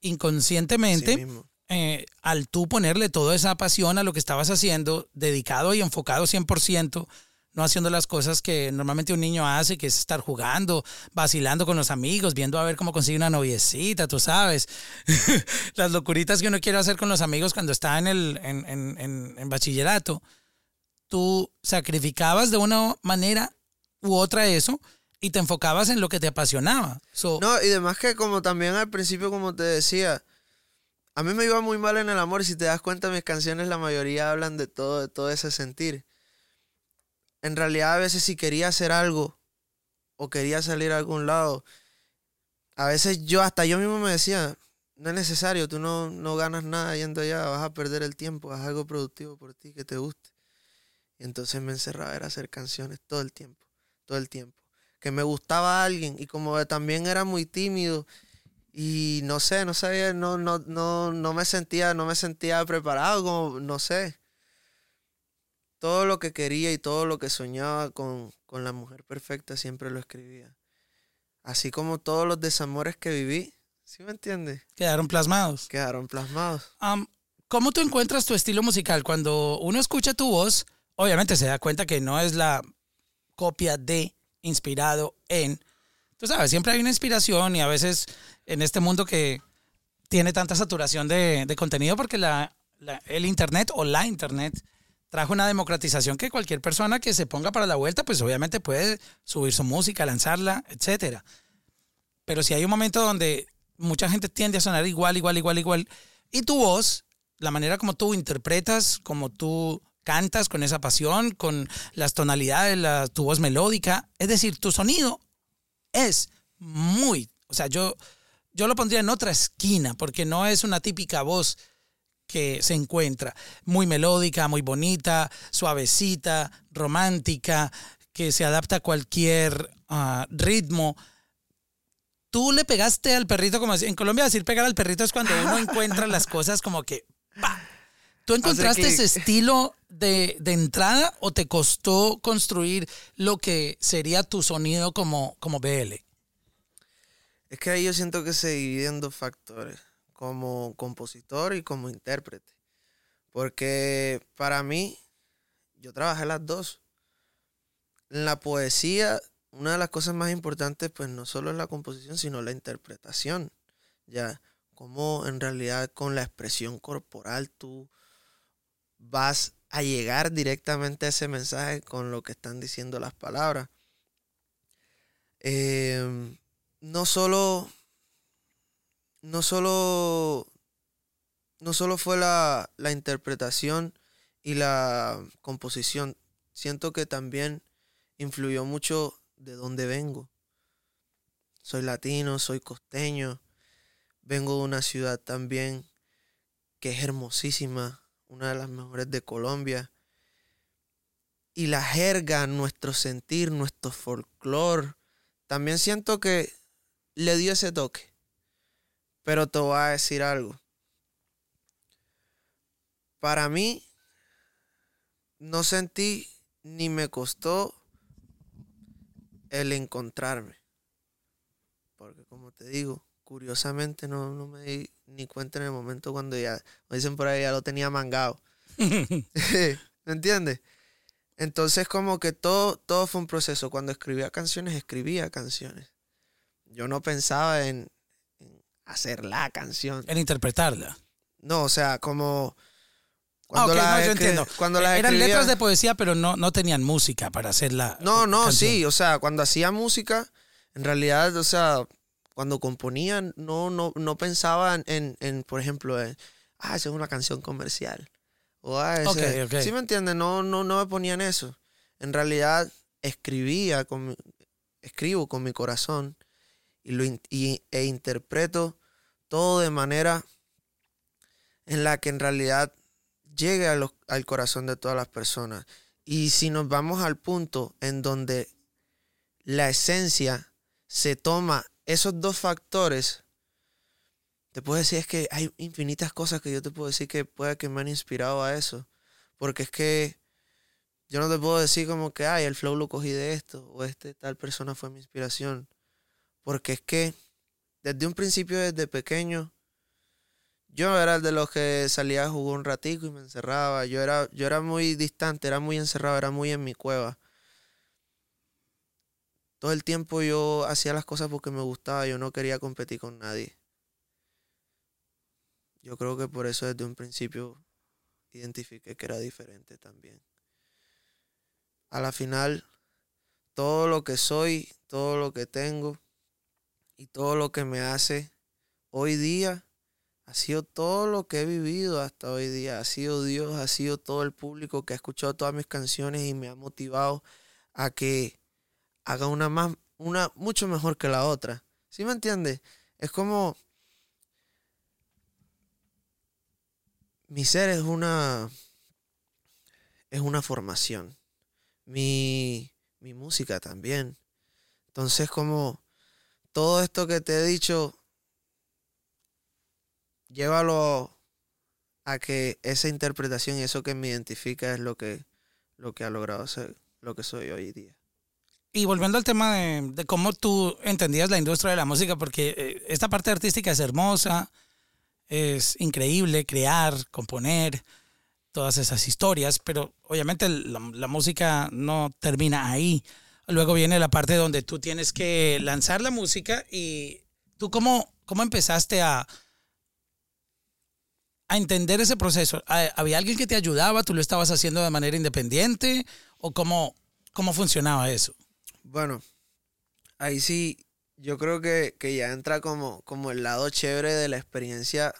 Speaker 4: inconscientemente eh, al tú ponerle toda esa pasión a lo que estabas haciendo, dedicado y enfocado 100%, no haciendo las cosas que normalmente un niño hace, que es estar jugando, vacilando con los amigos, viendo a ver cómo consigue una noviecita, tú sabes. las locuritas que uno quiere hacer con los amigos cuando está en, el, en, en- bachillerato. Tú sacrificabas de una manera u otra eso y te enfocabas en lo que te apasionaba.
Speaker 3: No, y además que como también al principio, como te decía, a mí me iba muy mal en el amor y si te das cuenta, mis canciones la mayoría hablan de todo, de todo ese sentir. En realidad a veces si quería hacer algo o quería salir a algún lado, a veces yo, hasta yo mismo me decía, no es necesario, tú no, no ganas nada yendo allá, vas a perder el tiempo, haz algo productivo por ti que te guste. Entonces me encerraba era hacer canciones todo el tiempo, todo el tiempo. Que me gustaba alguien y como también era muy tímido y no sé, no sabía, no, no, no, no me sentía, no me sentía preparado, como, no sé. Todo lo que quería y todo lo que soñaba con, con la mujer perfecta siempre lo escribía. Así como todos los desamores que viví, ¿sí me entiendes?
Speaker 4: quedaron plasmados.
Speaker 3: Quedaron plasmados.
Speaker 4: Am, ¿Cómo tú encuentras tu estilo musical? Cuando uno escucha tu voz, obviamente se da cuenta que no es la copia de, inspirado en. Tú sabes, siempre hay una inspiración y a veces en este mundo que tiene tanta saturación de, de contenido porque la, la- el Internet o la Internet trajo una democratización que cualquier persona que se ponga para la vuelta, pues obviamente puede subir su música, lanzarla, etcétera. Pero si hay un momento donde mucha gente tiende a sonar igual, igual, igual, igual, y tu voz, la manera como tú interpretas, como tú cantas con esa pasión, con las tonalidades, la- tu voz melódica, es decir, tu sonido es muy, o sea, yo, yo lo pondría en otra esquina, porque no es una típica voz que se encuentra. Muy melódica, muy bonita, suavecita, romántica, que se adapta a cualquier ah, ritmo. Tú le pegaste al perrito, como en Colombia decir pegar al perrito es cuando uno encuentra las cosas como que... ¡pa! ¿Tú encontraste ese estilo de, de entrada o te costó construir lo que sería tu sonido como, como BL?
Speaker 3: Es que ahí yo siento que se divide en dos factores, como compositor y como intérprete. Porque para mí, yo trabajé las dos. En la poesía, una de las cosas más importantes, pues no solo es la composición, sino la interpretación. Ya, como en realidad con la expresión corporal tú vas a llegar directamente a ese mensaje con lo que están diciendo las palabras. Em, no solo no solo no solo fue la, la interpretación y la composición siento que también influyó mucho de dónde vengo soy latino soy costeño vengo de una ciudad también que es hermosísima una de las mejores de Colombia y la jerga nuestro sentir nuestro folclore también siento que le dio ese toque. Pero te voy a decir algo. Para mí, no sentí ni me costó el encontrarme. Porque como te digo, curiosamente no, no me di ni cuenta en el momento cuando ya, como dicen por ahí, ya lo tenía mangado. ¿Me entiendes? Entonces como que todo, todo fue un proceso. Cuando escribía canciones, escribía canciones. Yo no pensaba en, en hacer la canción.
Speaker 4: En interpretarla.
Speaker 3: No, o sea, como...
Speaker 4: Ah, ok,
Speaker 3: las
Speaker 4: no, yo entiendo.
Speaker 3: Cuando las
Speaker 4: Eran
Speaker 3: escribía-
Speaker 4: letras de poesía, pero no, no tenían música para hacerla.
Speaker 3: No, no,
Speaker 4: canción.
Speaker 3: sí, o sea, cuando hacía música, en realidad, o sea, cuando componía, no, no, no pensaba en, en, en, por ejemplo, en, ah, esa es una canción comercial. O, ah, ese-. ¿Sí me entiendes? No, no, no me ponía en eso. En realidad, escribía, con mi- escribo con mi corazón y lo, e interpreto todo de manera en la que en realidad llegue al corazón de todas las personas. Y si nos vamos al punto en donde la esencia se toma esos dos factores, te puedo decir que hay infinitas cosas que yo te puedo decir que puede que me han inspirado a eso. Porque es que yo no te puedo decir como que, ay, el flow lo cogí de esto, o este tal persona fue mi inspiración. Porque es que desde un principio, desde pequeño, yo era el de los que salía a jugar un ratico y me encerraba. Yo era, yo era muy distante, era muy encerrado, era muy en mi cueva. Todo el tiempo yo hacía las cosas porque me gustaba, yo no quería competir con nadie. Yo creo que por eso desde un principio identifiqué que era diferente también. A la final, todo lo que soy, todo lo que tengo y todo lo que me hace hoy día ha sido todo lo que he vivido hasta hoy día. Ha sido Dios, ha sido todo el público que ha escuchado todas mis canciones y me ha motivado a que haga una más, una mucho mejor que la otra. ¿Sí me entiendes? Es como mi ser es una es una formación. Mi, mi música también. Entonces, como todo esto que te he dicho, llévalo a que esa interpretación y eso que me identifica es lo que, lo que ha logrado ser lo que soy hoy día.
Speaker 4: Y volviendo al tema de, cómo tú entendías la industria de la música, porque eh, esta parte artística es hermosa, es increíble crear, componer, todas esas historias, pero obviamente la música no termina ahí. Luego viene la parte donde tú tienes que lanzar la música y tú cómo, cómo empezaste a, a entender ese proceso. ¿Ha- ¿Había alguien que te ayudaba? ¿Tú lo estabas haciendo de manera independiente? ¿O cómo, cómo funcionaba eso?
Speaker 3: Bueno, ahí sí, yo creo que, que ya entra como, como el lado chévere de la experiencia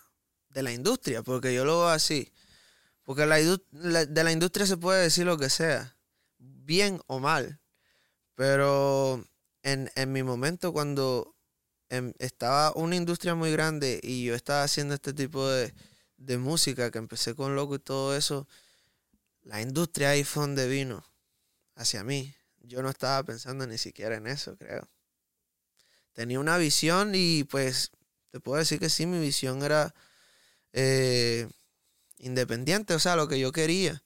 Speaker 3: de la industria, porque yo lo veo así. Porque de la industria se puede decir lo que sea, bien o mal. Pero en, en mi momento, cuando em, estaba una industria muy grande y yo estaba haciendo este tipo de, de música, que empecé con Loco y todo eso, la industria ahí fue donde vino hacia mí. Yo no estaba pensando ni siquiera en eso, creo. Tenía una visión y pues te puedo decir que sí, mi visión era eh, independiente, o sea, lo que yo quería.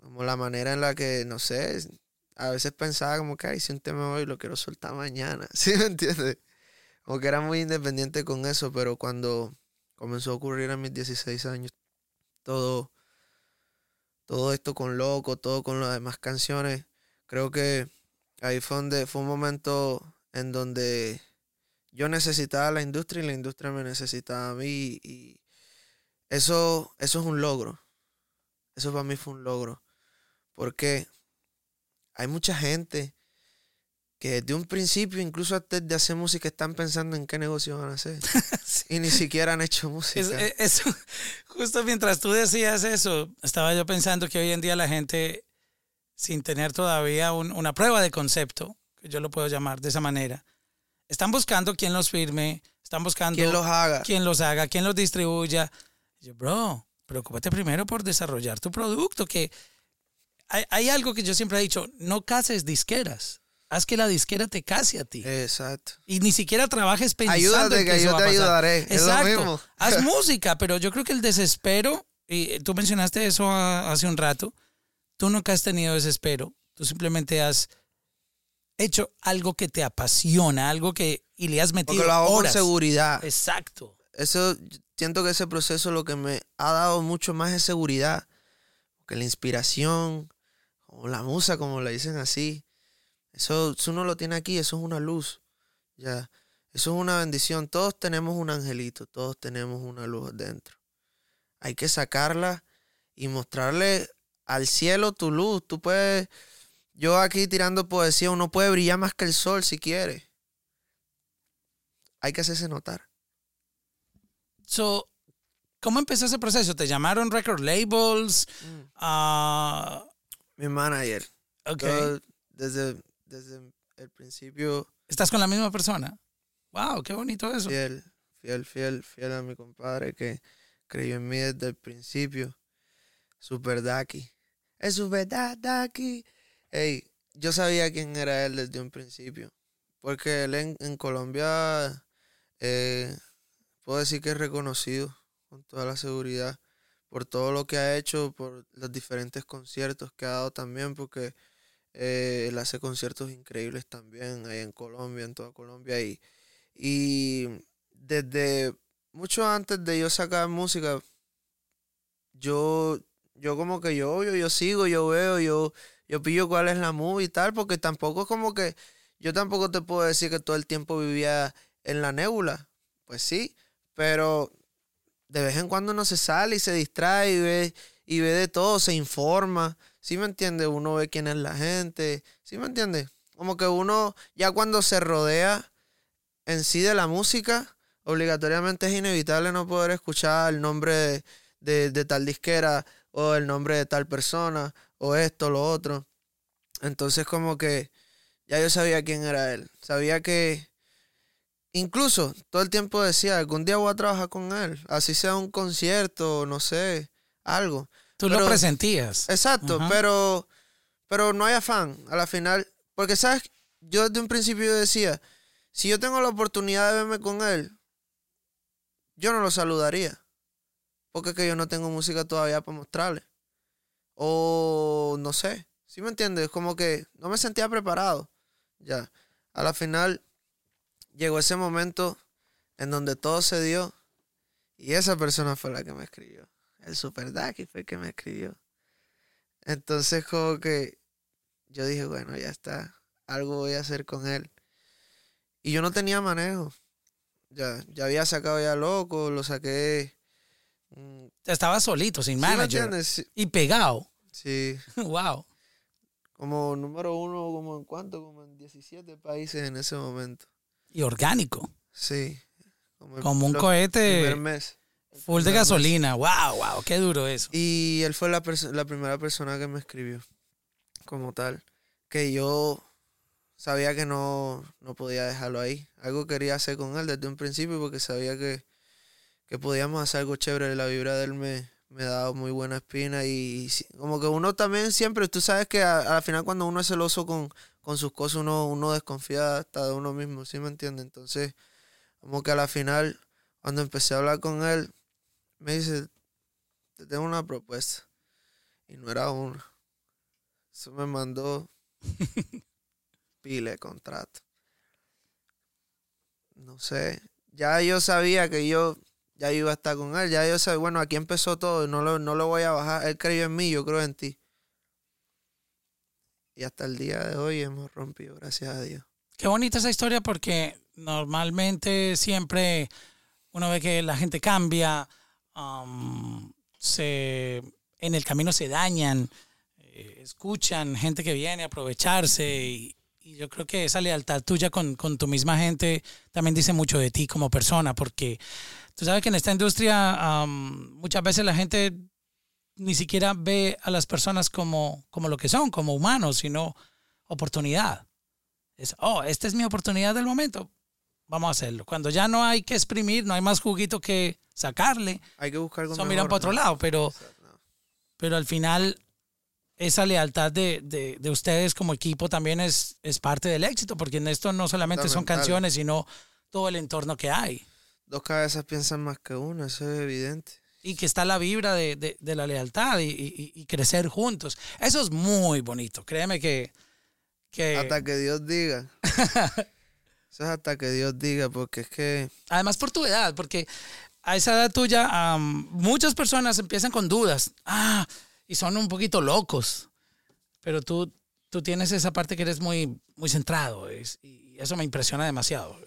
Speaker 3: Como la manera en la que, no sé, a veces pensaba como que, si un tema hoy lo quiero soltar mañana. ¿Sí me entiendes? Como que era muy independiente con eso, pero cuando comenzó a ocurrir a mis 16 años, todo, todo esto con Loco, todo con las demás canciones, creo que ahí fue donde fue un momento en donde yo necesitaba a la industria y la industria me necesitaba a mí y eso, eso es un logro. Eso para mí fue un logro. Porque hay mucha gente que desde un principio, incluso antes de hacer música, están pensando en qué negocio van a hacer. Y ni siquiera han hecho música.
Speaker 4: Es- eh, eso, justo mientras tú decías eso, estaba yo pensando que hoy en día la gente, sin tener todavía un- una prueba de concepto, que yo lo puedo llamar de esa manera, están buscando quién los firme, están buscando
Speaker 3: ¿Quién los haga?
Speaker 4: quién los haga, quién los distribuya. Yo, bro, preocúpate primero por desarrollar tu producto, que hay, hay algo que yo siempre he dicho, no cases disqueras, haz que la disquera te case a ti.
Speaker 3: Exacto.
Speaker 4: Y ni siquiera trabajes pensando
Speaker 3: Ayúdate
Speaker 4: en que,
Speaker 3: que
Speaker 4: eso
Speaker 3: yo
Speaker 4: va
Speaker 3: te
Speaker 4: a pasar.
Speaker 3: ayudaré, es lo
Speaker 4: Exacto.
Speaker 3: mismo.
Speaker 4: Haz música, pero yo creo que el desespero, y tú mencionaste eso a- hace un rato, tú nunca has tenido desespero, tú simplemente has hecho algo que te apasiona, algo que y le has metido
Speaker 3: Porque lo hago
Speaker 4: horas.
Speaker 3: con seguridad.
Speaker 4: Exacto.
Speaker 3: Eso, siento que ese proceso lo que me ha dado mucho más es seguridad. Porque la inspiración, o la musa, como le dicen así, eso, si uno lo tiene aquí, eso es una luz. Ya, eso es una bendición. Todos tenemos un angelito, todos tenemos una luz dentro. Hay que sacarla y mostrarle al cielo tu luz. Tú puedes, yo aquí tirando poesía, uno puede brillar más que el sol si quiere. Hay que hacerse notar.
Speaker 4: So, ¿cómo empezó ese proceso? ¿Te llamaron record labels?
Speaker 3: Mm.
Speaker 4: Ah,
Speaker 3: Mi manager.
Speaker 4: ok.
Speaker 3: Yo, desde, desde el principio,
Speaker 4: ¿Estás con la misma persona? Wow, qué bonito eso.
Speaker 3: fiel, fiel, fiel, fiel a mi compadre que creyó en mí desde el principio. Super Daki. Es super da- Daki. Ey, yo sabía quién era él desde un principio. Porque él en, en Colombia, eh, puedo decir que es reconocido con toda la seguridad por todo lo que ha hecho, por los diferentes conciertos que ha dado también, porque eh, él hace conciertos increíbles también ahí en Colombia, en toda Colombia. Y, y desde mucho antes de yo sacar música, yo, yo como que yo, yo, yo sigo, yo veo, yo, yo pillo cuál es la movie y tal, porque tampoco es como que, yo tampoco te puedo decir que todo el tiempo vivía en la nébula. Pues sí, pero de vez en cuando uno se sale y se distrae y ve, y ve de todo, se informa, ¿Sí me entiende? Uno ve quién es la gente. ¿Sí me entiende? Como que uno, ya cuando se rodea en sí de la música, obligatoriamente es inevitable no poder escuchar el nombre de, de- de tal disquera o el nombre de tal persona o esto, lo otro. Entonces como que ya yo sabía quién era él. Sabía que incluso todo el tiempo decía, algún día voy a trabajar con él. Así sea un concierto, no sé, algo.
Speaker 4: Tú lo
Speaker 3: Pero-
Speaker 4: presentías.
Speaker 3: Exacto, pero, pero no hay afán a la final. Porque, ¿sabes? Yo desde un principio decía, si yo tengo la oportunidad de verme con él, yo no lo saludaría. Porque es que yo no tengo música todavía para mostrarle. O no sé. ¿Sí me entiendes? Como que no me sentía preparado. Ya. A la final llegó ese momento en donde todo se dio. Y esa persona fue la que me escribió. El Super Ducky fue el que me escribió. Entonces como que yo dije, bueno, ya está. Algo voy a hacer con él. Y yo no tenía manejo. Ya, ya había sacado ya loco, lo saqué. mm,
Speaker 4: Estabas solito, sin
Speaker 3: ¿sí me
Speaker 4: manager.
Speaker 3: Sí,
Speaker 4: y pegado.
Speaker 3: sí.
Speaker 4: wow.
Speaker 3: Como número uno, como en cuánto, como en 17 países en ese momento.
Speaker 4: Y orgánico.
Speaker 3: Sí. Como, el-
Speaker 4: Como un cohete
Speaker 3: mes.
Speaker 4: Full de
Speaker 3: mes.
Speaker 4: gasolina. Wow, wow. Qué duro eso.
Speaker 3: Y él fue la, la primera persona que me escribió, como tal. Que yo sabía que no, no podía dejarlo ahí. Algo quería hacer con él desde un principio porque sabía que, que podíamos hacer algo chévere. La vibra de él me, me daba muy buena espina y, como que uno también siempre, tú sabes que a- al final cuando uno es celoso con, con sus cosas, uno, uno desconfía hasta de uno mismo, ¿sí me entiende? Entonces, como que a la final, cuando empecé a hablar con él, me dice, te tengo una propuesta. Y no era una. Eso me mandó pile de contrato. No sé. Ya yo sabía que yo ya iba a estar con él. Ya yo sabía, bueno, aquí empezó todo. No lo, no lo voy a bajar. Él creyó en mí, yo creo en ti. Y hasta el día de hoy hemos rompido, gracias a Dios.
Speaker 4: Qué bonita esa historia porque normalmente siempre uno ve que la gente cambia, um, se, en el camino se dañan, eh, escuchan gente que viene a aprovecharse y, yo creo que esa lealtad tuya con, con tu misma gente también dice mucho de ti como persona porque tú sabes que en esta industria um, muchas veces la gente ni siquiera ve a las personas como, como lo que son, como humanos, sino oportunidad. Es, oh, esta es mi oportunidad del momento. Vamos a hacerlo. Cuando ya no hay que exprimir, no hay más juguito que sacarle,
Speaker 3: Hay que buscar algo
Speaker 4: son miran para otro lado, pero, pero al final esa lealtad de, de- de ustedes como equipo también es, es parte del éxito, porque en esto no solamente son canciones, sino todo el entorno que hay.
Speaker 3: Dos cabezas piensan más que una, eso es evidente.
Speaker 4: Y que está la vibra de, de- de la lealtad y, y- y crecer juntos. Eso es muy bonito. Créeme que... que
Speaker 3: Hasta que Dios diga. Eso es hasta que Dios diga, porque es que
Speaker 4: Además por tu edad, porque a esa edad tuya am, muchas personas empiezan con dudas. Ah, y son un poquito locos. Pero tú, tú tienes esa parte que eres muy, muy centrado. es- y eso me impresiona demasiado.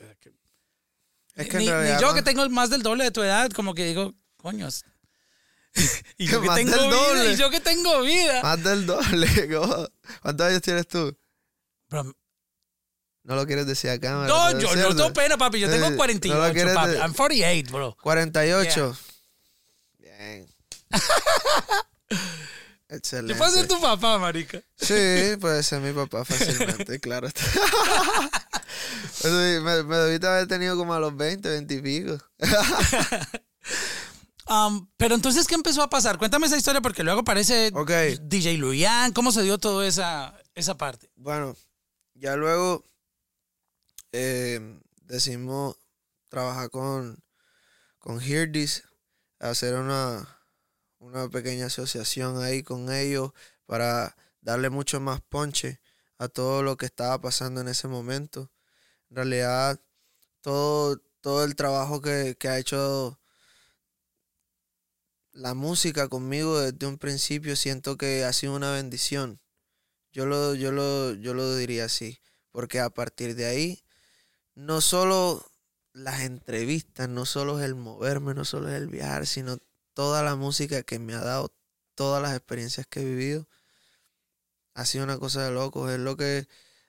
Speaker 3: es que
Speaker 4: ni,
Speaker 3: en
Speaker 4: ni
Speaker 3: realidad
Speaker 4: yo
Speaker 3: no-
Speaker 4: que tengo más del doble de tu edad, como que digo, coños. y yo que tengo
Speaker 3: del
Speaker 4: vida,
Speaker 3: doble.
Speaker 4: y yo que tengo vida.
Speaker 3: más del doble. ¿cómo? ¿Cuántos años tienes tú?
Speaker 4: Pero-
Speaker 3: No lo quieres decir a cámara.
Speaker 4: no, yo no tengo pena, papi. Yo
Speaker 3: Eh,
Speaker 4: tengo
Speaker 3: no lo
Speaker 4: 48,
Speaker 3: quieres
Speaker 4: papi.
Speaker 3: de-
Speaker 4: I'm 48, bro.
Speaker 3: 48. Bien. Excelente.
Speaker 4: Yo puedo ser tu papá, marica.
Speaker 3: Sí, puede ser mi papá fácilmente, claro. Sí, me, me debiste haber tenido como a los 20, 20 y pico.
Speaker 4: Um, pero entonces, ¿qué empezó a pasar? Cuéntame esa historia porque luego aparece. DJ Luyan. ¿Cómo se dio toda esa, esa parte?
Speaker 3: Bueno, ya luego eh, decidimos trabajar con, con Hear This, hacer una, una pequeña asociación ahí con ellos para darle mucho más ponche a todo lo que estaba pasando en ese momento. En realidad, todo, todo el trabajo que, que ha hecho la música conmigo desde un principio siento que ha sido una bendición. Yo lo, yo lo, yo lo diría así. Porque a partir de ahí, no solo las entrevistas, no solo es el moverme, no solo es el viajar, sino toda la música que me ha dado, todas las experiencias que he vivido, ha sido una cosa de locos. Es lo que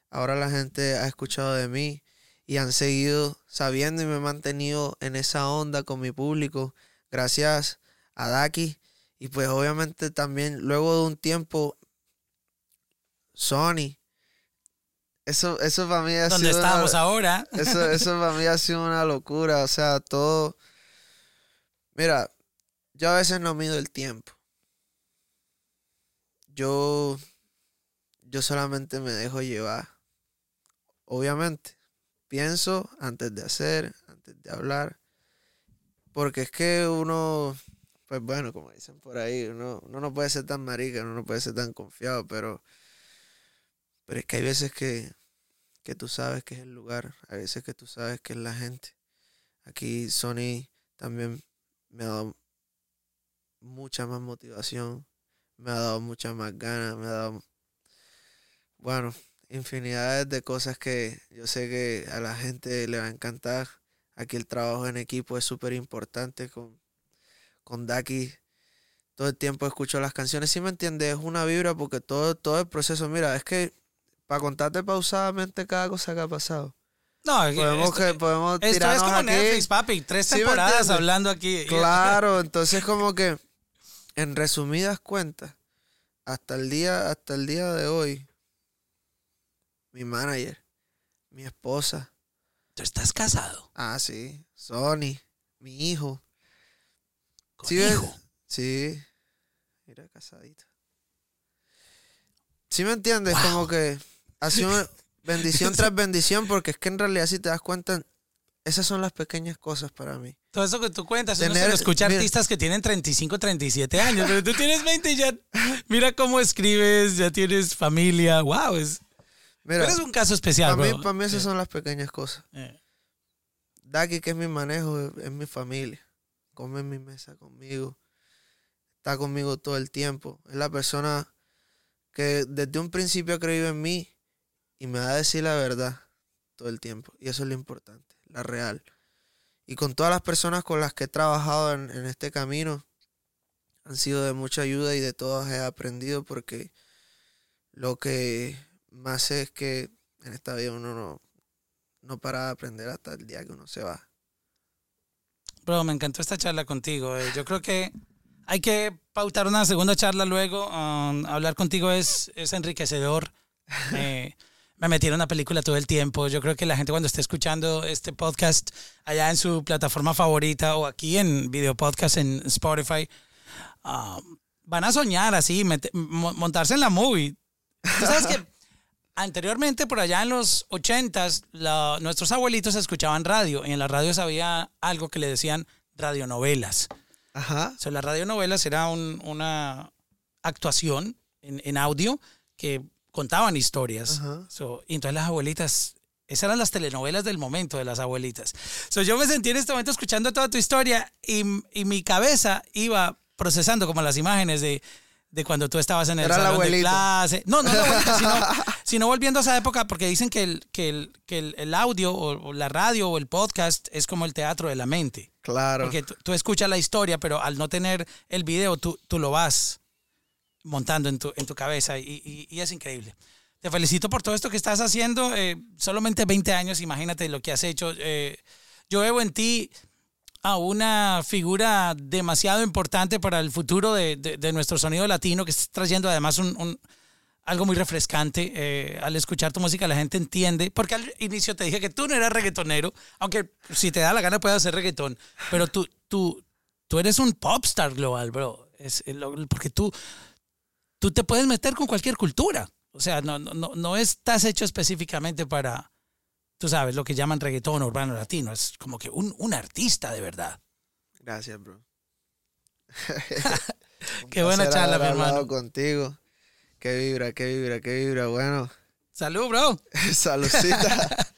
Speaker 3: ahora la gente ha escuchado de mí y han seguido sabiendo y me he mantenido en esa onda con mi público. Gracias a Daki. Y pues obviamente también luego de un tiempo, Sony. Eso, eso para mí ha
Speaker 4: ¿Dónde
Speaker 3: sido una-
Speaker 4: estamos ahora?
Speaker 3: eso, eso para mí ha sido una locura. O sea, todo. Mira, yo a veces no mido el tiempo. Yo. Yo solamente me dejo llevar. Obviamente. Pienso antes de hacer, antes de hablar. Porque es que uno. Pues bueno, como dicen por ahí, uno, uno no puede ser tan marica, uno no puede ser tan confiado, pero. Pero es que hay veces que que tú sabes que es el lugar, a veces que tú sabes que es la gente. Aquí Sony también me ha dado mucha más motivación, me ha dado muchas más ganas, me ha dado, bueno, infinidades de cosas que yo sé que a la gente le va a encantar. Aquí el trabajo en equipo es súper importante con, con Daki. Todo el tiempo escucho las canciones, si me entiendes, es una vibra porque todo, todo el proceso, mira, es que para contarte pausadamente cada cosa que ha pasado.
Speaker 4: No,
Speaker 3: Podemos,
Speaker 4: esto,
Speaker 3: que, podemos
Speaker 4: esto es como
Speaker 3: aquí.
Speaker 4: Netflix, papi. Tres
Speaker 3: ¿Sí
Speaker 4: temporadas hablando aquí.
Speaker 3: Claro, entonces como que en resumidas cuentas, hasta el día, hasta el día de hoy, mi manager, mi esposa,
Speaker 4: Tú estás casado
Speaker 3: ah sí, Sony, mi hijo,
Speaker 4: con
Speaker 3: Sí, ves?
Speaker 4: hijo.
Speaker 3: sí, mira casadito. ¿Sí me entiendes?
Speaker 4: Wow.
Speaker 3: Como que ha sido bendición tras bendición, porque es que en realidad si te das cuenta, esas son las pequeñas cosas para mí.
Speaker 4: Todo eso que tú cuentas, uno se
Speaker 3: Tener-
Speaker 4: lo escucha
Speaker 3: mira.
Speaker 4: artistas que tienen 35, 37 años, pero tú tienes 20 y ya mira cómo escribes, ya tienes familia. Wow, es,
Speaker 3: Mira,
Speaker 4: eres un caso especial,
Speaker 3: para mí, para mí esas son las pequeñas cosas.
Speaker 4: Eh,
Speaker 3: Daki, que es mi manejo, es mi familia. Come en mi mesa conmigo. Está conmigo todo el tiempo. Es la persona que desde un principio ha creído en mí y me va a decir la verdad todo el tiempo. Y eso es lo importante, la real. Y con todas las personas con las que he trabajado en, este camino, han sido de mucha ayuda y de todas he aprendido porque lo que más es que en esta vida uno no, no para de aprender hasta el día que uno se va.
Speaker 4: Bro, me encantó esta charla contigo. eh. Yo creo que hay que pautar una segunda charla luego. um, hablar contigo es, es enriquecedor. Eh, me metí en una película todo el tiempo. Yo creo que la gente cuando esté escuchando este podcast allá en su plataforma favorita o aquí en video podcast en Spotify, ah, van a soñar así, montarse en la movie. Tú sabes que anteriormente, por allá en los ochentas, la- nuestros abuelitos escuchaban radio y en las radios había algo que le decían radionovelas.
Speaker 3: Ajá.
Speaker 4: O sea, las radionovelas era un- una actuación en, en audio que contaban historias.
Speaker 3: Ajá.
Speaker 4: So, y entonces las abuelitas, esas eran las telenovelas del momento de las abuelitas. So, yo me sentí en este momento escuchando toda tu historia y, y mi cabeza iba procesando como las imágenes de, de cuando tú estabas en el
Speaker 3: Era la
Speaker 4: salón de clase. No, no la abuelita, sino, sino volviendo a esa época, porque dicen que el, que el, que el, el audio o, o la radio o el podcast es como el teatro de la mente.
Speaker 3: Claro.
Speaker 4: Porque tú, tú escuchas la historia, pero al no tener el video, tú, tú lo vas montando en tu, en tu cabeza y, y- y es increíble. Te felicito por todo esto que estás haciendo. eh, solamente 20 años, imagínate lo que has hecho. Eh, yo veo en ti a una figura demasiado importante para el futuro de, de- nuestro sonido latino, que estás trayendo además un, algo muy refrescante. eh, al escuchar tu música la gente entiende, porque al inicio te dije que tú no eras reggaetonero, aunque si te da la gana puedes hacer reggaetón, pero tú, tú, tú eres un popstar global, bro. Es, lo- porque tú, tú te puedes meter con cualquier cultura. O sea, no, no, no, no estás hecho específicamente para, tú sabes, lo que llaman reggaetón urbano latino. Es como que un, un artista de verdad.
Speaker 3: Gracias, bro.
Speaker 4: Qué buena charla, mi hermano.
Speaker 3: contigo. Qué vibra, qué vibra, qué vibra. Bueno,
Speaker 4: Salud, bro.
Speaker 3: saludcita.